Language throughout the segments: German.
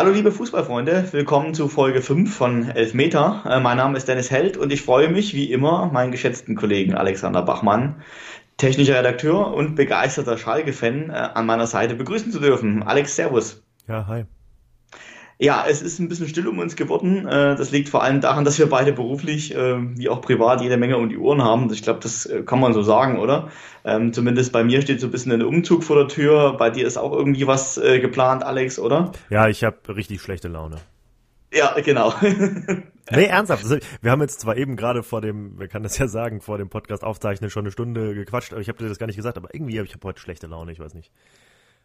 Hallo liebe Fußballfreunde, willkommen zu Folge 5 von Elfmeter. Äh, mein Name ist Dennis Held und ich freue mich wie immer, meinen geschätzten Kollegen Alexander Bachmann, technischer Redakteur und begeisterter Schalke-Fan, äh, an meiner Seite begrüßen zu dürfen. Alex, Servus. Ja, hi. Ja, es ist ein bisschen still um uns geworden. Äh, das liegt vor allem daran, dass wir beide beruflich äh, wie auch privat jede Menge um die Ohren haben. Ich glaube, das äh, kann man so sagen, oder? Ähm, zumindest bei mir steht so ein bisschen ein Umzug vor der Tür. Bei dir ist auch irgendwie was geplant, Alex, oder? Ja, ich habe richtig schlechte Laune. Ja, genau. nee, ernsthaft. Also, wir haben jetzt zwar eben gerade vor dem, wir kann das ja sagen, vor dem Podcast aufzeichnen schon eine Stunde gequatscht, aber ich habe dir das gar nicht gesagt, aber irgendwie habe ich hab heute schlechte Laune, ich weiß nicht.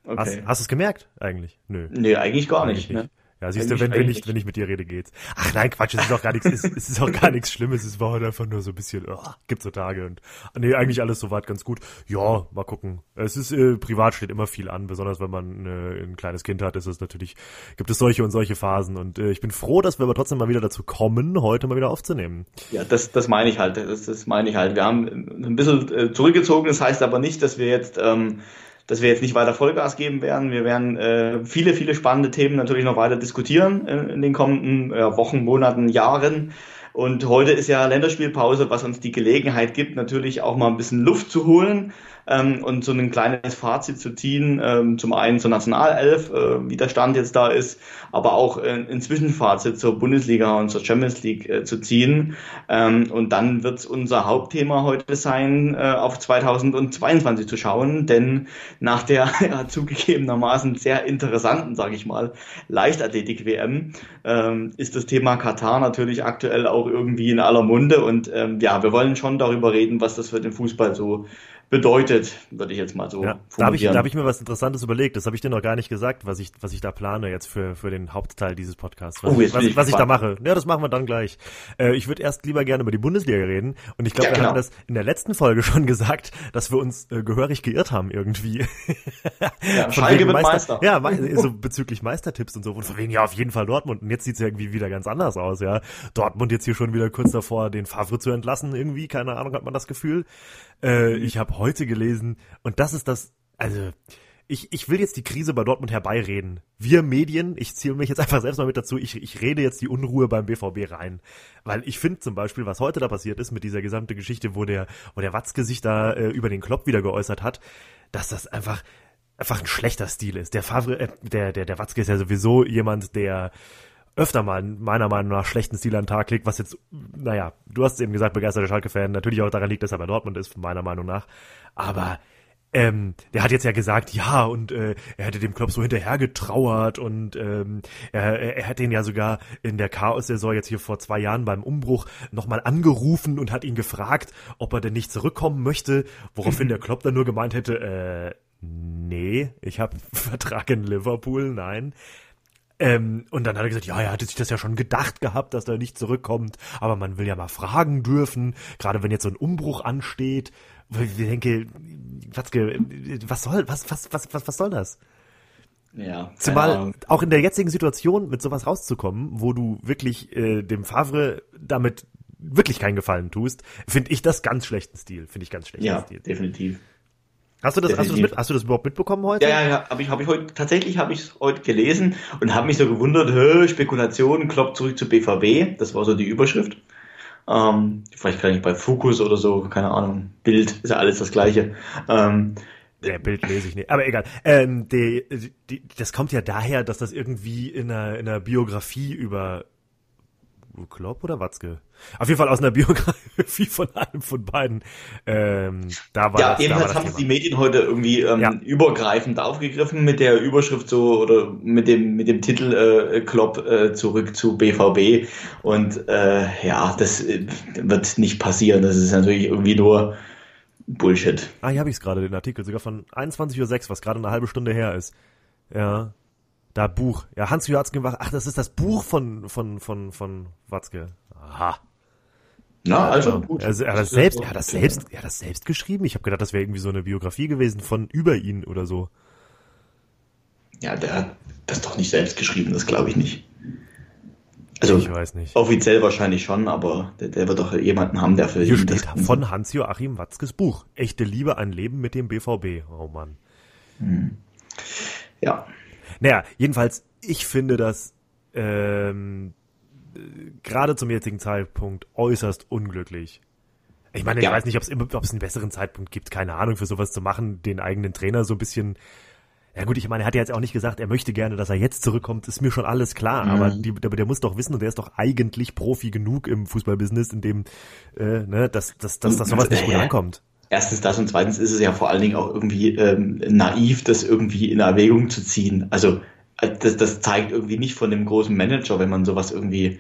Okay. Hast, hast du es gemerkt eigentlich? Nö. Nee, eigentlich gar eigentlich nicht. nicht. Ne? Ja, siehst du, wenn, wenn, ich, wenn ich mit dir rede, geht's. Ach nein, Quatsch, es ist auch gar nichts, es, es ist auch gar nichts Schlimmes, es war heute einfach nur so ein bisschen, oh, gibt's so Tage und, nee, eigentlich alles soweit ganz gut. Ja, mal gucken. Es ist, äh, privat steht immer viel an, besonders wenn man äh, ein kleines Kind hat, ist es natürlich, gibt es solche und solche Phasen und äh, ich bin froh, dass wir aber trotzdem mal wieder dazu kommen, heute mal wieder aufzunehmen. Ja, das, das meine ich halt, das, das meine ich halt. Wir haben ein bisschen äh, zurückgezogen, das heißt aber nicht, dass wir jetzt, ähm, dass wir jetzt nicht weiter Vollgas geben werden. Wir werden äh, viele, viele spannende Themen natürlich noch weiter diskutieren in, in den kommenden äh, Wochen, Monaten, Jahren. Und heute ist ja Länderspielpause, was uns die Gelegenheit gibt, natürlich auch mal ein bisschen Luft zu holen ähm, und so ein kleines Fazit zu ziehen. Ähm, zum einen zur Nationalelf, äh, wie der Stand jetzt da ist, aber auch äh, ein Zwischenfazit zur Bundesliga und zur Champions League äh, zu ziehen. Ähm, und dann wird unser Hauptthema heute sein, äh, auf 2022 zu schauen, denn nach der ja, zugegebenermaßen sehr interessanten, sage ich mal, Leichtathletik-WM ähm, ist das Thema Katar natürlich aktuell auch irgendwie in aller Munde und ähm, ja, wir wollen schon darüber reden, was das für den Fußball so bedeutet, würde ich jetzt mal so ja, da habe ich, da hab ich mir was Interessantes überlegt. Das habe ich dir noch gar nicht gesagt, was ich, was ich da plane jetzt für, für den Hauptteil dieses Podcasts. Was, oh, was, ich, was ich da mache. Ja, das machen wir dann gleich. Äh, ich würde erst lieber gerne über die Bundesliga reden. Und ich glaube, ja, wir genau. haben das in der letzten Folge schon gesagt, dass wir uns äh, gehörig geirrt haben irgendwie. Ja, Schalke wird Meister. Ja, so bezüglich Meistertipps und so. Und von wegen, ja, auf jeden Fall Dortmund. Und jetzt sieht's ja irgendwie wieder ganz anders aus, ja. Dortmund jetzt hier schon wieder kurz davor, den Favre zu entlassen irgendwie. Keine Ahnung, hat man das Gefühl. Äh, ich habe heute gelesen und das ist das, also ich, ich will jetzt die Krise bei Dortmund herbeireden. Wir Medien, ich zähle mich jetzt einfach selbst mal mit dazu, ich, ich rede jetzt die Unruhe beim BVB rein. Weil ich finde zum Beispiel, was heute da passiert ist mit dieser gesamten Geschichte, wo der, wo der Watzke sich da äh, über den Klopp wieder geäußert hat, dass das einfach, einfach ein schlechter Stil ist. Der Favre, äh, der, der, der Watzke ist ja sowieso jemand, der öfter mal meiner Meinung nach schlechten Stil an den Tag legt, was jetzt, naja, du hast eben gesagt, begeisterter Schalke-Fan, natürlich auch daran liegt, dass er bei Dortmund ist, meiner Meinung nach. Aber ähm, der hat jetzt ja gesagt, ja, und äh, er hätte dem Klopp so hinterher getrauert und ähm, er, er hat ihn ja sogar in der Chaos-Saison jetzt hier vor zwei Jahren beim Umbruch nochmal angerufen und hat ihn gefragt, ob er denn nicht zurückkommen möchte, woraufhin der Klopp dann nur gemeint hätte, äh, nee, ich habe Vertrag in Liverpool, nein. Ähm, und dann hat er gesagt, ja, er hatte sich das ja schon gedacht gehabt, dass er nicht zurückkommt, aber man will ja mal fragen dürfen, gerade wenn jetzt so ein Umbruch ansteht. Ich denke, Watzke, was soll, was, was, was, was, was soll das? Ja. Zumal auch in der jetzigen Situation mit sowas rauszukommen, wo du wirklich äh, dem Favre damit wirklich keinen Gefallen tust, finde ich das ganz schlechten Stil. Finde ich ganz schlechten ja, Stil. definitiv. Hast du das, hast du das, mit, hast du das überhaupt mitbekommen heute? Ja, ja, ja. Habe ich, hab ich heute, tatsächlich habe ich es heute gelesen und habe mich so gewundert, hä, Spekulation, kloppt zurück zu BVB. Das war so die Überschrift. Ähm, vielleicht kann ich bei Fokus oder so, keine Ahnung. Bild ist ja alles das Gleiche. Ähm, der Bild lese ich nicht, aber egal. Ähm, die, die, das kommt ja daher, dass das irgendwie in einer, in einer Biografie über Klopp oder Watzke? Auf jeden Fall aus einer Biografie von einem von beiden. Ähm, da war ja, das, jedenfalls da haben es die Medien heute irgendwie ähm, ja. übergreifend aufgegriffen mit der Überschrift so oder mit dem mit dem Titel äh, Klopp äh, zurück zu BVB und äh, ja, das äh, wird nicht passieren. Das ist natürlich irgendwie nur Bullshit. Ah, hier habe ich es gerade, den Artikel, sogar von 21.06 Uhr, was gerade eine halbe Stunde her ist. Ja, da Buch. Ja, Hans Watzke war. Ach, das ist das Buch von von von von Watzke. Aha. Na, also gut. Also, er hat das selbst, er hat das selbst, er hat das selbst geschrieben. Ich habe gedacht, das wäre irgendwie so eine Biografie gewesen von über ihn oder so. Ja, der hat das doch nicht selbst geschrieben, das glaube ich nicht. Also ich weiß nicht. Offiziell wahrscheinlich schon, aber der, der wird doch jemanden haben, der für Hier steht von Hans-Joachim Watzkes Buch. Echte Liebe, ein Leben mit dem BVB. Oh Mann. Hm. Ja. Naja, jedenfalls ich finde das ähm, gerade zum jetzigen Zeitpunkt äußerst unglücklich. Ich meine, ich ja. weiß nicht, ob es einen besseren Zeitpunkt gibt, keine Ahnung, für sowas zu machen, den eigenen Trainer so ein bisschen ja gut, ich meine, er hat ja jetzt auch nicht gesagt, er möchte gerne, dass er jetzt zurückkommt, ist mir schon alles klar. Mhm. Aber die, der, der muss doch wissen, und der ist doch eigentlich Profi genug im Fußballbusiness, in dem, äh, ne, dass, dass, dass, dass sowas nicht gut ankommt. Erstens das und zweitens ist es ja vor allen Dingen auch irgendwie ähm, naiv, das irgendwie in Erwägung zu ziehen. Also äh, das, das zeigt irgendwie nicht von dem großen Manager, wenn man sowas irgendwie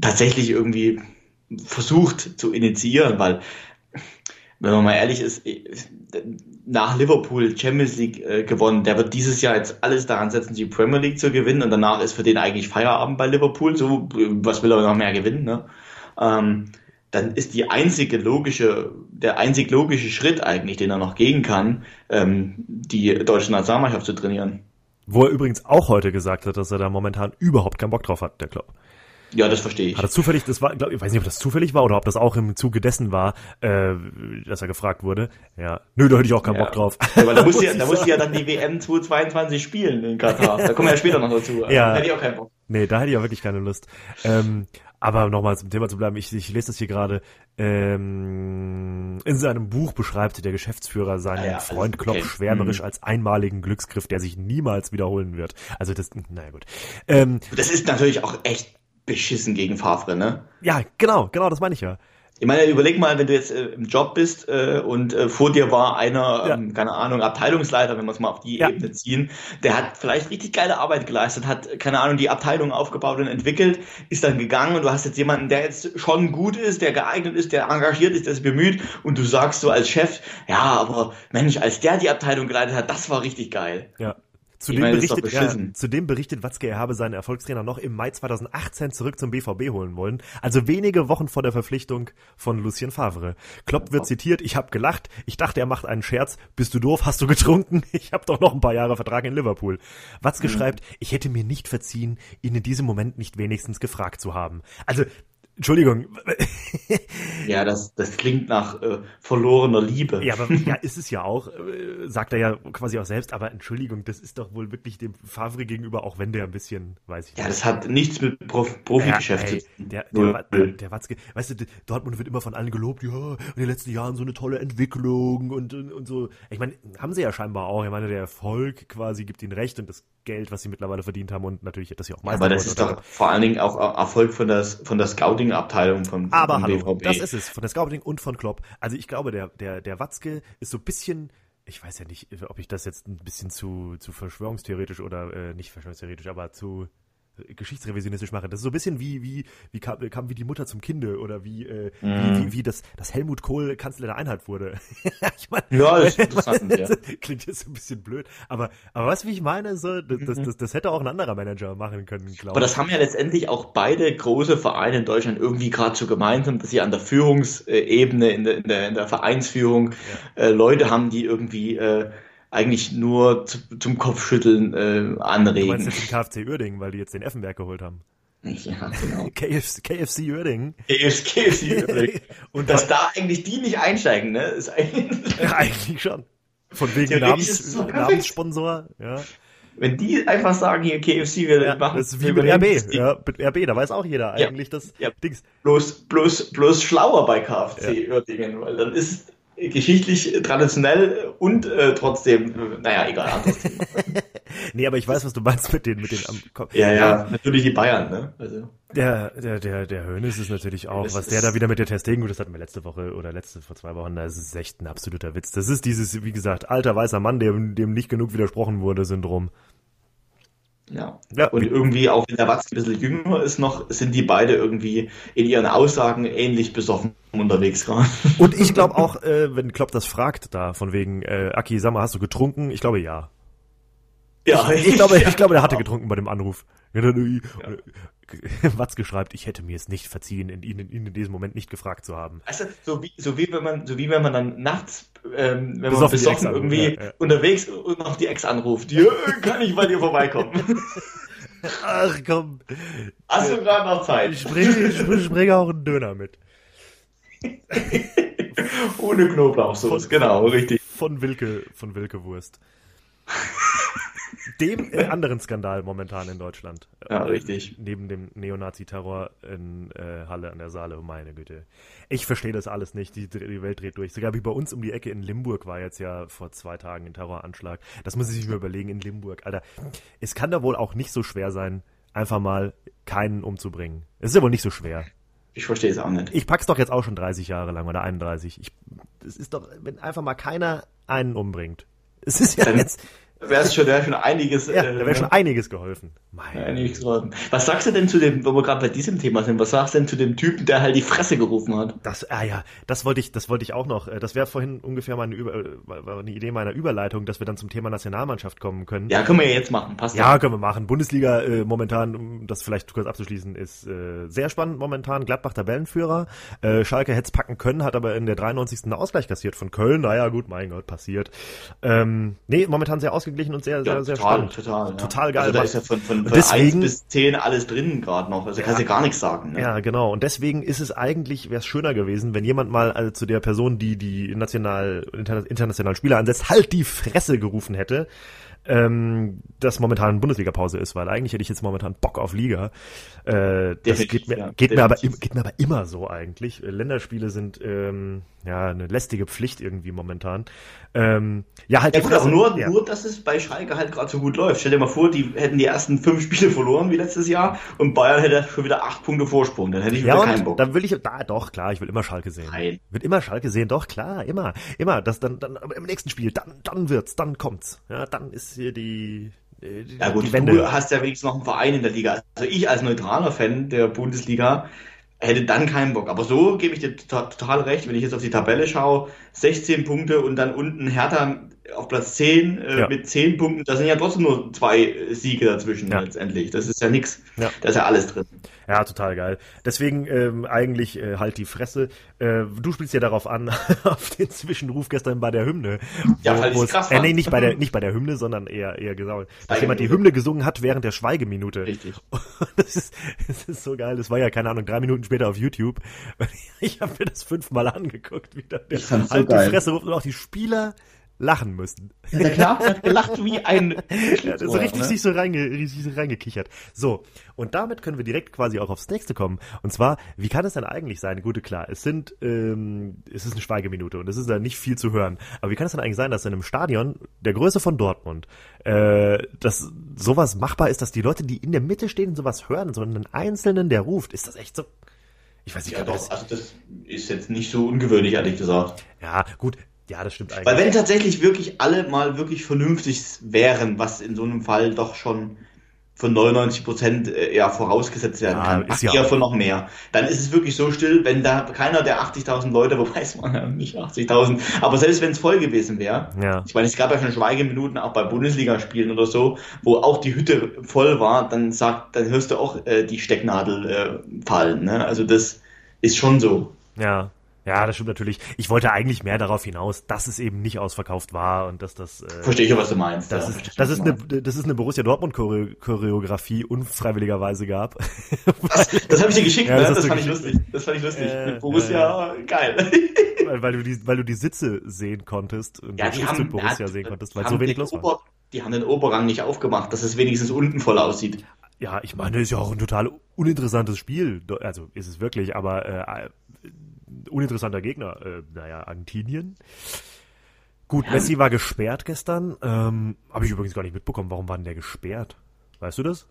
tatsächlich irgendwie versucht zu initiieren, weil wenn man mal ehrlich ist, nach Liverpool Champions League äh, gewonnen, der wird dieses Jahr jetzt alles daran setzen, die Premier League zu gewinnen und danach ist für den eigentlich Feierabend bei Liverpool. So, was will er noch mehr gewinnen? Ne? Ähm, dann ist die einzige logische, der einzig logische Schritt eigentlich, den er noch gehen kann, ähm, die deutsche Nationalmannschaft zu trainieren. Wo er übrigens auch heute gesagt hat, dass er da momentan überhaupt keinen Bock drauf hat, der Club. Ja, das verstehe ich. Hat das zufällig, das war, glaub, ich weiß nicht, ob das zufällig war oder ob das auch im Zuge dessen war, äh, dass er gefragt wurde. Ja, nö, da hätte ich auch keinen ja. Bock drauf. Ja, weil da musste ja, da musste ja dann die WM 2022 spielen in Katar. Da kommen wir ja später noch dazu. Ja. Da hätte ich auch keinen Bock. Nee, da hätte ich auch wirklich keine Lust. Ähm, aber nochmal zum Thema zu bleiben, ich, ich lese das hier gerade. Ähm, in seinem Buch beschreibt der Geschäftsführer seinen ja, Freund Klopp okay. schwärmerisch mhm. als einmaligen Glücksgriff, der sich niemals wiederholen wird. Also das, naja gut. Ähm, das ist natürlich auch echt beschissen gegen Favre, ne? Ja, genau, genau, das meine ich ja. Ich meine, überleg mal, wenn du jetzt äh, im Job bist äh, und äh, vor dir war einer, ja. ähm, keine Ahnung, Abteilungsleiter, wenn wir es mal auf die ja. Ebene ziehen, der hat vielleicht richtig geile Arbeit geleistet, hat, keine Ahnung, die Abteilung aufgebaut und entwickelt, ist dann gegangen und du hast jetzt jemanden, der jetzt schon gut ist, der geeignet ist, der engagiert ist, der sich bemüht und du sagst so als Chef, ja, aber Mensch, als der die Abteilung geleitet hat, das war richtig geil. Ja. Zudem, meine, berichtet, ja, zudem berichtet Watzke, er habe seinen Erfolgstrainer noch im Mai 2018 zurück zum BVB holen wollen, also wenige Wochen vor der Verpflichtung von Lucien Favre. Klopp wird zitiert, ich habe gelacht, ich dachte, er macht einen Scherz, bist du doof, hast du getrunken, ich habe doch noch ein paar Jahre Vertrag in Liverpool. Watzke mhm. schreibt, ich hätte mir nicht verziehen, ihn in diesem Moment nicht wenigstens gefragt zu haben. Also Entschuldigung. ja, das, das klingt nach äh, verlorener Liebe. Ja, aber ja, ist es ja auch, äh, sagt er ja quasi auch selbst, aber Entschuldigung, das ist doch wohl wirklich dem Favre gegenüber, auch wenn der ein bisschen, weiß ich Ja, das hat nichts mit Prof Profigeschäft ja, zu tun. Der, der, der, der Watzke, weißt du, Dortmund wird immer von allen gelobt, ja, in den letzten Jahren so eine tolle Entwicklung und, und, und so. Ich meine, haben sie ja scheinbar auch. Ich meine, der Erfolg quasi gibt ihnen recht und das Geld, was sie mittlerweile verdient haben und natürlich das ja auch meistens. Aber das ist doch vor allen Dingen auch Erfolg von, das, von der Scouting-Abteilung vom, Aber vom hallo, BVB. das ist es, von der Scouting und von Klopp. Also ich glaube, der, der, der Watzke ist so ein bisschen, ich weiß ja nicht, ob ich das jetzt ein bisschen zu, zu verschwörungstheoretisch oder äh, nicht verschwörungstheoretisch, aber zu geschichtsrevisionistisch mache. Das ist so ein bisschen wie, wie, wie kam, kam wie die Mutter zum Kinde oder wie, äh, mm. wie, wie, wie das, das Helmut Kohl Kanzler der Einheit wurde. ich mein, ja, das ist interessant, ja. Klingt jetzt ein bisschen blöd. Aber, aber was, wie ich meine, so, das, das, das, das hätte auch ein anderer Manager machen können, glaube ich. Aber das haben ja letztendlich auch beide große Vereine in Deutschland irgendwie gerade so gemeinsam, dass sie an der Führungsebene, in der, in der, in der Vereinsführung, ja. äh, Leute haben, die irgendwie, äh, eigentlich nur zu, zum Kopfschütteln äh, anregen. Du meinst jetzt den KFC Uerdingen, weil die jetzt den Effenberg geholt haben. Ja, genau. KFC, KFC Uerdingen. KFC Uerdingen. Und dass da eigentlich die nicht einsteigen, ne? Ist eigentlich, ja, eigentlich schon. Von wegen Namens, so Namenssponsor, ja. Wenn die einfach sagen, hier KFC, wir ja, machen das ist wie mit RB, ja, mit RB, da weiß auch jeder eigentlich ja, das ja. Dings. Bloß, bloß, bloß schlauer bei KFC ja. Uerdingen, weil dann ist geschichtlich traditionell und äh, trotzdem, naja, egal, nee, aber ich weiß, was du meinst mit den, mit den am Kopf. Ja, ja, natürlich die Bayern, ne? Also. Der, der, der, der Hönes ist natürlich auch, das was der da wieder mit der Testegen, gut, das hatten wir letzte Woche oder letzte, vor zwei Wochen, das ist echt ein absoluter Witz. Das ist dieses, wie gesagt, alter weißer Mann, dem, dem nicht genug widersprochen wurde, Syndrom. Ja. ja. Und irgendwie, auch wenn der Watzke ein bisschen jünger ist noch, sind die beide irgendwie in ihren Aussagen ähnlich besoffen unterwegs gerade. Und ich glaube auch, äh, wenn Klopp das fragt da, von wegen, äh, Aki, sag mal, hast du getrunken? Ich glaube ja. Ja, ich, ich glaube, ich glaube, der hatte getrunken bei dem Anruf. Ja. Watzke schreibt, ich hätte mir es nicht verziehen, ihn in, in, in, diesem Moment nicht gefragt zu haben. Also so wie, so wie wenn man, so wie wenn man dann nachts, ähm, wenn besoffen man besoffen irgendwie ja, ja. unterwegs und noch die Ex anruft, ja, kann ich bei dir vorbeikommen. Ach komm. Hast du gerade noch Zeit? Ich bringe, ich bringe auch einen Döner mit. Ohne Knoblauchsoße, genau, richtig. Von Wilke, von Wilke Wurst. Dem äh, anderen Skandal momentan in Deutschland. Ja, richtig. Neben dem Neonazi-Terror in äh, Halle an der Saale, oh meine Güte. Ich verstehe das alles nicht, die, die Welt dreht durch. Sogar wie bei uns um die Ecke in Limburg war jetzt ja vor zwei Tagen ein Terroranschlag. Das muss ich sich mal überlegen in Limburg. Alter, es kann da wohl auch nicht so schwer sein, einfach mal keinen umzubringen. Es ist ja wohl nicht so schwer. Ich verstehe es auch nicht. Ich pack's doch jetzt auch schon 30 Jahre lang oder 31. Ich, es ist doch, wenn einfach mal keiner einen umbringt. Es ist ja Dann jetzt wäre es schon, wär schon einiges. Ja, äh, da wäre schon einiges geholfen. Mein einiges geholfen. Was sagst du denn zu dem, wo wir gerade bei diesem Thema sind, was sagst du denn zu dem Typen, der halt die Fresse gerufen hat? Das, ah ja, das wollte ich, das wollte ich auch noch. Äh, das wäre vorhin ungefähr meine, Über, äh, eine Idee meiner Überleitung, dass wir dann zum Thema Nationalmannschaft kommen können. Ja, können wir ja jetzt machen, passt ja. Ja, können wir machen. Bundesliga äh, momentan, um das vielleicht kurz abzuschließen, ist äh, sehr spannend momentan. Gladbach Tabellenführer. Äh, Schalke hätte es packen können, hat aber in der 93. einen Ausgleich kassiert von Köln. Naja, gut, mein Gott, passiert. Ähm, nee, momentan sehr ausgeglichen und sehr, ja. sehr sehr total, spannend. Total, ja. total geil. Also da ist ja von, von, von deswegen, 1 bis 10 alles drin gerade noch. Also ja, kannst du gar nichts sagen. Ne? Ja, genau. Und deswegen ist es eigentlich, wäre es schöner gewesen, wenn jemand mal also zu der Person, die die national, internationalen Spieler ansetzt, halt die Fresse gerufen hätte ähm, dass momentan Bundesliga-Pause ist, weil eigentlich hätte ich jetzt momentan Bock auf Liga. Äh, das geht mir, ja, geht, mir aber, geht mir aber immer so eigentlich. Länderspiele sind ähm, ja eine lästige Pflicht irgendwie momentan. Ähm, ja, halt. Ja, gut, aber nur, ja. nur, dass es bei Schalke halt gerade so gut läuft. Stell dir mal vor, die hätten die ersten fünf Spiele verloren wie letztes Jahr und Bayern hätte schon wieder acht Punkte Vorsprung. Dann hätte ich wieder ja, keinen Bock. Dann will ich, da, doch, klar, ich will immer Schalke sehen. Nein. Will immer Schalke sehen, doch, klar, immer. Immer. Das dann, dann, im nächsten Spiel, dann, dann wird's, dann kommt's. Ja, dann ist hier die, die ja gut, du hast ja wenigstens noch einen Verein in der Liga. Also ich als neutraler Fan der Bundesliga hätte dann keinen Bock. Aber so gebe ich dir total recht, wenn ich jetzt auf die Tabelle schaue, 16 Punkte und dann unten Hertha auf Platz 10 äh, ja. mit 10 Punkten, da sind ja trotzdem nur zwei Siege dazwischen ja. letztendlich. Das ist ja nix. Ja. Da ist ja alles drin. Ja, total geil. Deswegen ähm, eigentlich äh, halt die Fresse. Äh, du spielst ja darauf an, auf den Zwischenruf gestern bei der Hymne. Ja, weil ich krass äh, nee, nicht bei der nicht bei der Hymne, sondern eher eher gesagt, dass jemand die Hymne gesungen hat während der Schweigeminute. Richtig. das ist das ist so geil. Das war ja keine Ahnung drei Minuten später auf YouTube. Ich habe mir das fünfmal angeguckt, wieder. der halt so die Fresse ruft und auch die Spieler lachen müssen. Ja, der Knapp hat gelacht wie ein ja, so richtig ne? sich so reinge, richtig so reingekichert. So, und damit können wir direkt quasi auch aufs nächste kommen. Und zwar, wie kann es denn eigentlich sein? Gute, klar, es sind, ähm, es ist eine Schweigeminute und es ist da nicht viel zu hören. Aber wie kann es denn eigentlich sein, dass in einem Stadion der Größe von Dortmund, äh, dass sowas machbar ist, dass die Leute, die in der Mitte stehen, sowas hören, sondern einen Einzelnen, der ruft? Ist das echt so? Ich weiß nicht, ja, doch, das, also das ist jetzt nicht so ungewöhnlich, ehrlich gesagt. Ja, gut, ja, das stimmt eigentlich. Weil wenn tatsächlich wirklich alle mal wirklich vernünftig wären, was in so einem Fall doch schon von 99 Prozent äh, ja vorausgesetzt werden kann, ja, ist ja von noch mehr. Dann ist es wirklich so still, wenn da keiner der 80.000 Leute, wobei es waren ja nicht 80.000, aber selbst wenn es voll gewesen wäre, ja. ich meine, es gab ja schon Schweigeminuten auch bei Bundesligaspielen oder so, wo auch die Hütte voll war, dann sagt, dann hörst du auch äh, die Stecknadel äh, fallen. Ne? Also das ist schon so. Ja. Ja, das stimmt natürlich. Ich wollte eigentlich mehr darauf hinaus, dass es eben nicht ausverkauft war und dass das. Äh, Verstehe ich, was du meinst. Das, ja, ist, das, ist eine, das ist eine Borussia Dortmund Choreografie unfreiwilligerweise gab. Was? Das habe ich dir geschickt, ja, das, ne? das fand ich lustig. Das fand ich lustig. Äh, Mit Borussia, äh, geil. Weil, weil, du die, weil du die Sitze sehen konntest und ja, die haben, Borussia hat, sehen konntest, weil so wenig los Ober, war. Die haben den Oberrang nicht aufgemacht, dass es wenigstens unten voll aussieht. Ja, ich meine, das ist ja auch ein total uninteressantes Spiel. Also ist es wirklich, aber äh, uninteressanter Gegner. Äh, naja, Argentinien. Gut, ja. Messi war gesperrt gestern. Ähm, Habe ich übrigens gar nicht mitbekommen. Warum war denn der gesperrt? Weißt du das?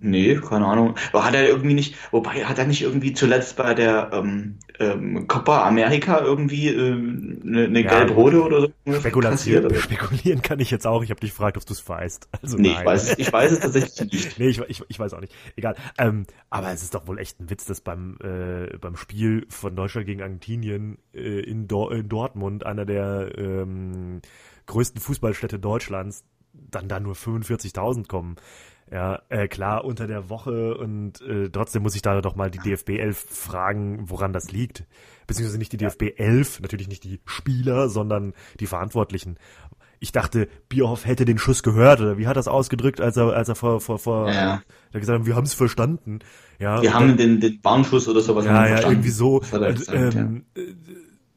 Nee, keine Ahnung. Aber hat er irgendwie nicht, wobei hat er nicht irgendwie zuletzt bei der ähm, ähm, Copa America irgendwie eine, eine ja, gelb-rote oder so? Spekulation, oder? Spekulieren kann ich jetzt auch. Ich habe dich gefragt, ob du es weißt. Also nee, nein. ich weiß, es, ich weiß es tatsächlich nicht. nee, ich, ich, ich weiß auch nicht. Egal. Ähm, aber es ist doch wohl echt ein Witz, dass beim, äh, beim Spiel von Deutschland gegen Argentinien äh, in, Do in Dortmund, einer der ähm, größten Fußballstädte Deutschlands, dann da nur 45.000 kommen. Ja, äh, klar, unter der Woche und äh, trotzdem muss ich da doch mal die DFB 11 fragen, woran das liegt. Beziehungsweise nicht die DFB 11, natürlich nicht die Spieler, sondern die Verantwortlichen. Ich dachte, Bierhoff hätte den Schuss gehört, oder wie hat das ausgedrückt, als er, als er vor, vor, vor, ja. er gesagt hat, wir haben es verstanden. Ja, wir haben dann, den, den Warnschuss oder sowas ja, ja, irgendwie so. Und, ähm, ja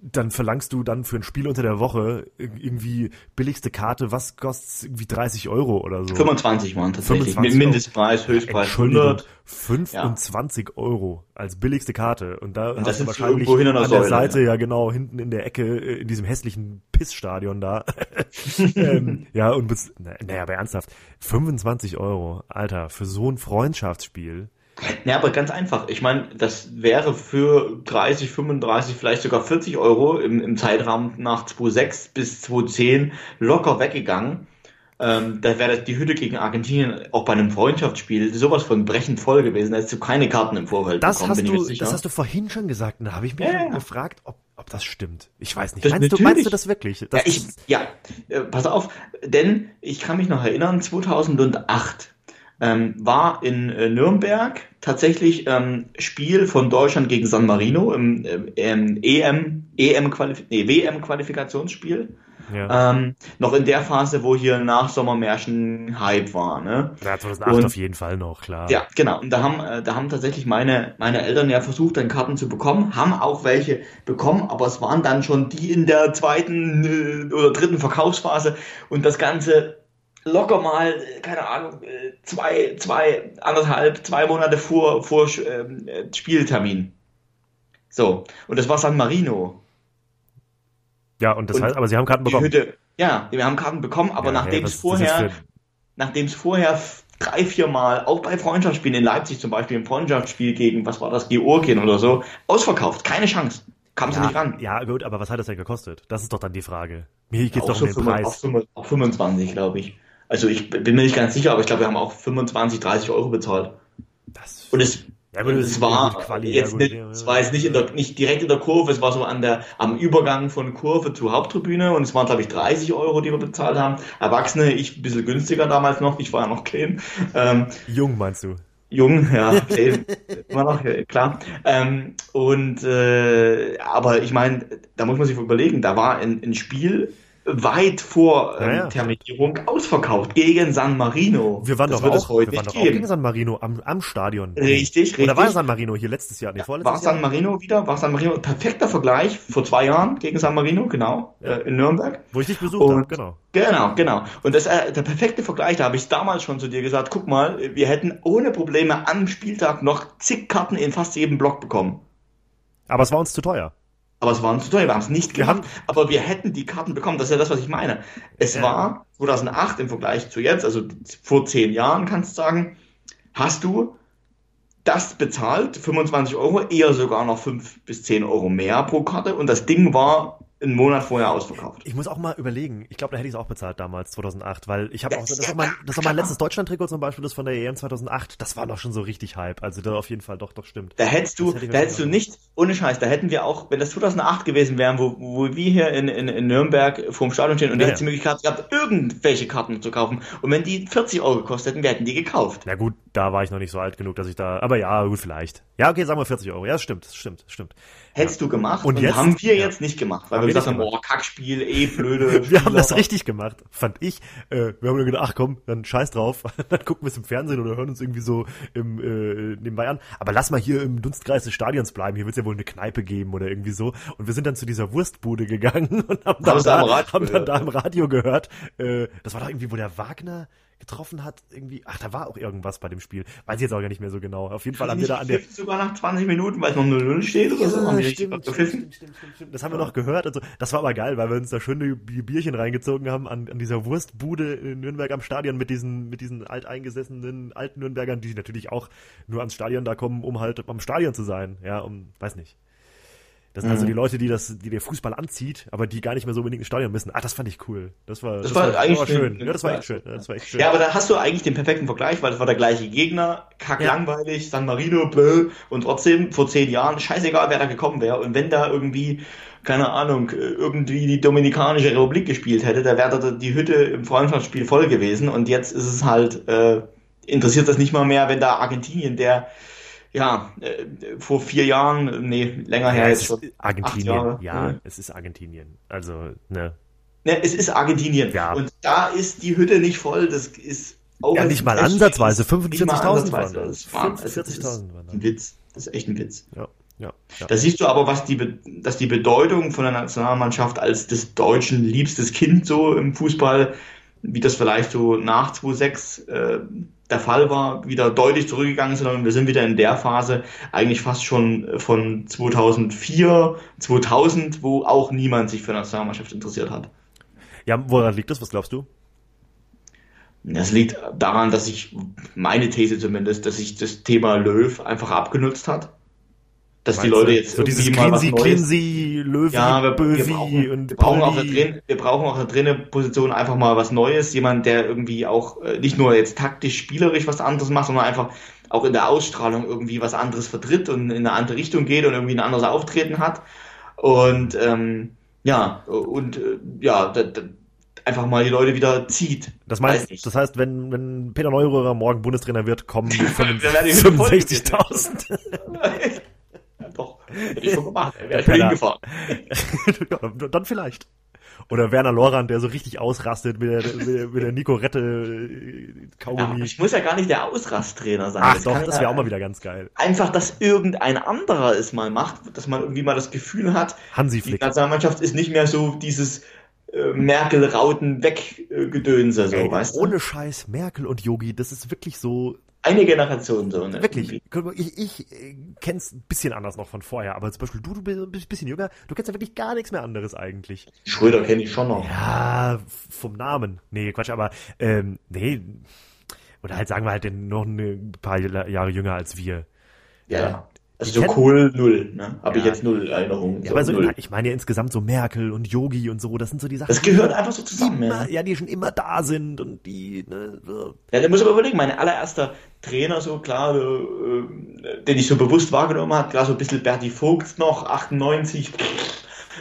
dann verlangst du dann für ein Spiel unter der Woche irgendwie billigste Karte, was kostet irgendwie 30 Euro oder so? 25 waren tatsächlich. 25 Mindestpreis, Höchstpreis Entschuldigung, 100. 25 ja. Euro als billigste Karte. Und da und hast du wahrscheinlich an der Säule, Seite, ja. ja. genau, hinten in der Ecke, äh, in diesem hässlichen Pissstadion da. ähm, ja, und bis, naja, aber ernsthaft, 25 Euro, Alter, für so ein Freundschaftsspiel. Ja, aber ganz einfach. Ich meine, das wäre für 30, 35, vielleicht sogar 40 Euro im, im Zeitraum nach 2006 bis 2010 locker weggegangen. Ähm, da wäre die Hütte gegen Argentinien auch bei einem Freundschaftsspiel sowas von brechend voll gewesen. Da hättest du keine Karten im Vorfeld das bekommen, hast bin du, Das hast du vorhin schon gesagt. Und da habe ich mich ja, gefragt, ob, ob das stimmt. Ich weiß nicht. Das meinst, du, meinst du das wirklich? Das ja, ich, ja äh, pass auf. Denn ich kann mich noch erinnern, 2008 ähm, war in äh, Nürnberg tatsächlich ähm, Spiel von Deutschland gegen San Marino im äh, EM, EM -Qualif nee, WM-Qualifikationsspiel. Ja. Ähm, noch in der Phase, wo hier nach Sommermärchen Hype war. Ne? Ja, 2008 und, auf jeden Fall noch, klar. Ja, genau. Und da haben, äh, da haben tatsächlich meine, meine Eltern ja versucht, dann Karten zu bekommen, haben auch welche bekommen, aber es waren dann schon die in der zweiten äh, oder dritten Verkaufsphase und das Ganze locker mal, keine Ahnung, äh, zwei, zwei, anderthalb, zwei Monate vor, vor ähm, Spieltermin. So, und das war San Marino. Ja, und das und heißt, aber sie haben Karten bekommen. Hütte, ja, wir haben Karten bekommen, aber ja, nachdem es vorher, nachdem es vorher drei, vier Mal, auch bei Freundschaftsspielen in Leipzig zum Beispiel, im Freundschaftsspiel gegen, was war das, Georgien oder so, ausverkauft, keine Chance. Kam ja, sie nicht ran. Ja, gut, aber was hat das denn gekostet? Das ist doch dann die Frage. Mir geht ja, doch um den Preis. Auf 25, glaube ich. Also ich bin mir nicht ganz sicher, aber ich glaube, wir haben auch 25, 30 Euro bezahlt. Das und es, ja, es war Quali, jetzt ja, nicht, ja, es war jetzt nicht, in der, nicht direkt in der Kurve, es war so an der, am Übergang von Kurve zur Haupttribüne und es waren, glaube ich, 30 Euro, die wir bezahlt haben. Erwachsene, ich ein bisschen günstiger damals noch, ich war ja noch klein. Ähm, Jung meinst du? Jung, ja, immer noch, klar. Ähm, und äh, aber ich meine, da muss man sich überlegen, da war ein, ein Spiel, weit vor ähm, ja, Terminierung ausverkauft gegen San Marino. Wir waren das doch, auch, wir waren doch auch gegen San Marino am, am Stadion. Richtig, richtig. Oder war San Marino hier letztes Jahr? Nee, vorletztes war San Marino wieder, war San Marino, perfekter Vergleich vor zwei Jahren gegen San Marino, genau, ja. äh, in Nürnberg. Wo ich dich besucht habe, genau. Genau, genau. Und das äh, der perfekte Vergleich, da habe ich damals schon zu dir gesagt, guck mal, wir hätten ohne Probleme am Spieltag noch zig Karten in fast jedem Block bekommen. Aber es war uns zu teuer. Aber es war uns zu teuer, wir haben es nicht gemacht, aber wir hätten die Karten bekommen. Das ist ja das, was ich meine. Es ja. war 2008 im Vergleich zu jetzt, also vor zehn Jahren kannst du sagen, hast du das bezahlt, 25 Euro, eher sogar noch 5 bis 10 Euro mehr pro Karte und das Ding war einen Monat vorher ausverkauft. Ich muss auch mal überlegen. Ich glaube, da hätte ich es auch bezahlt damals, 2008, weil ich habe auch, das ist mein, das war mein letztes Deutschland-Trikot zum Beispiel, das von der EM 2008. Das war doch schon so richtig Hype. Also da auf jeden Fall doch, doch stimmt. Da hättest du, hätte da hättest du nicht, ohne Scheiß, da hätten wir auch, wenn das 2008 gewesen wären, wo, wo wir hier in, in, in Nürnberg vorm Stadion stehen und ja, du hättest die Möglichkeit gehabt, irgendwelche Karten zu kaufen. Und wenn die 40 Euro gekostet hätten, wir hätten die gekauft. Na gut, da war ich noch nicht so alt genug, dass ich da, aber ja, gut, vielleicht. Ja, okay, sagen wir 40 Euro. Ja, stimmt, stimmt, stimmt. Hättest du gemacht und, und jetzt, haben wir ja. jetzt nicht gemacht, weil haben wir gesagt haben, boah, Kackspiel, eh blöde. wir haben das richtig gemacht, fand ich. Äh, wir haben nur gedacht, ach komm, dann scheiß drauf, dann gucken wir es im Fernsehen oder hören uns irgendwie so im, äh, nebenbei an. Aber lass mal hier im Dunstkreis des Stadions bleiben, hier wird es ja wohl eine Kneipe geben oder irgendwie so. Und wir sind dann zu dieser Wurstbude gegangen und haben dann, da, haben dann da im Radio gehört. Äh, das war doch irgendwie, wo der Wagner getroffen hat, irgendwie, ach, da war auch irgendwas bei dem Spiel. Weiß ich jetzt auch gar nicht mehr so genau. Auf jeden Fall haben wir da an der. Sogar nach 20 Minuten, weil es noch 0-0 steht oder ja, so, haben stimmt, stimmt, stimmt, stimmt, stimmt, Das haben wir noch gehört. Also, das war aber geil, weil wir uns da schöne Bierchen reingezogen haben an, an dieser Wurstbude in Nürnberg am Stadion mit diesen, mit diesen alteingesessenen alten Nürnbergern, die natürlich auch nur ans Stadion da kommen, um halt am Stadion zu sein. Ja, um, weiß nicht. Das sind mhm. also die Leute, die das, die der Fußball anzieht, aber die gar nicht mehr so unbedingt ins Stadion müssen. Ah, das fand ich cool. Das war, das, das war, war, eigentlich war schön. Ja, das war echt schön. Das war echt schön. Ja, aber da hast du eigentlich den perfekten Vergleich, weil das war der gleiche Gegner, kack ja. langweilig, San Marino, bläh, und trotzdem vor zehn Jahren, scheißegal, wer da gekommen wäre. Und wenn da irgendwie, keine Ahnung, irgendwie die Dominikanische Republik gespielt hätte, da wäre da die Hütte im Freundschaftsspiel voll gewesen. Und jetzt ist es halt, äh, interessiert das nicht mal mehr, wenn da Argentinien, der ja, äh, vor vier Jahren, nee, länger ja, her jetzt schon. Argentinien, ja, es ist Argentinien. Also, ne. Ne, es ist Argentinien. Ja. Und da ist die Hütte nicht voll, das ist auch Ja, nicht mal ansatzweise, 45.000 waren das. 45.000 waren das. Ein Witz. Das ist echt ein Witz. Ja. Ja, ja. Da siehst du aber, was die, dass die Bedeutung von der Nationalmannschaft als des deutschen liebstes Kind so im Fußball, wie das vielleicht so nach 2006 äh, der Fall war, wieder deutlich zurückgegangen sind und wir sind wieder in der Phase eigentlich fast schon von 2004, 2000, wo auch niemand sich für Nationalmannschaft interessiert hat. Ja, woran liegt das? Was glaubst du? Das liegt daran, dass ich, meine These zumindest, dass sich das Thema Löw einfach abgenutzt hat. Dass Meinst die Leute jetzt so dieses Cleansy, Cleansy, Löwy, ja, wir, Bövi wir brauchen, und wir brauchen, auch drin, wir brauchen auch in der Position einfach mal was Neues. Jemand, der irgendwie auch äh, nicht nur jetzt taktisch, spielerisch was anderes macht, sondern einfach auch in der Ausstrahlung irgendwie was anderes vertritt und in eine andere Richtung geht und irgendwie ein anderes Auftreten hat. Und ähm, ja, und äh, ja, da, da, einfach mal die Leute wieder zieht. Das, meinst, das heißt, wenn, wenn Peter Neuröhrer morgen Bundestrainer wird, kommen 65.000. hätte ich schon gemacht. Wäre ich hingefahren. ja, dann vielleicht. Oder Werner Lorand, der so richtig ausrastet mit der, mit der Nico Rette äh, Kaugummi. Ja, ich muss ja gar nicht der Ausrasttrainer sein. Ach das doch, das wäre ja auch mal wieder ganz geil. Einfach, dass irgendein anderer es mal macht, dass man irgendwie mal das Gefühl hat, Hansi Flick. die Nationalmannschaft ist nicht mehr so dieses äh, Merkel-Rauten weggedönse, so, Ey, weißt du? Ohne Scheiß, Merkel und Yogi, das ist wirklich so. Eine Generation so, ne? Wirklich. Ich, ich äh, kenn's ein bisschen anders noch von vorher, aber zum Beispiel du, du bist ein bisschen jünger, du kennst ja wirklich gar nichts mehr anderes eigentlich. Schröder kenne ich schon noch. Ja, vom Namen. Nee, Quatsch, aber ähm, nee. Oder halt sagen wir halt noch ein paar Jahre jünger als wir. Ja. Also so cool null, ne? Habe ja. ich jetzt null Erinnerungen. Ja, so aber so, null. ich meine ja insgesamt so Merkel und Yogi und so, das sind so die Sachen. Das gehört einfach so zusammen, immer, ja. ja. die schon immer da sind und die, ne, so. Ja, da muss aber überlegen, mein allererster Trainer so klar, äh, den ich so bewusst wahrgenommen habe, klar so ein bisschen Berti Vogt noch, 98,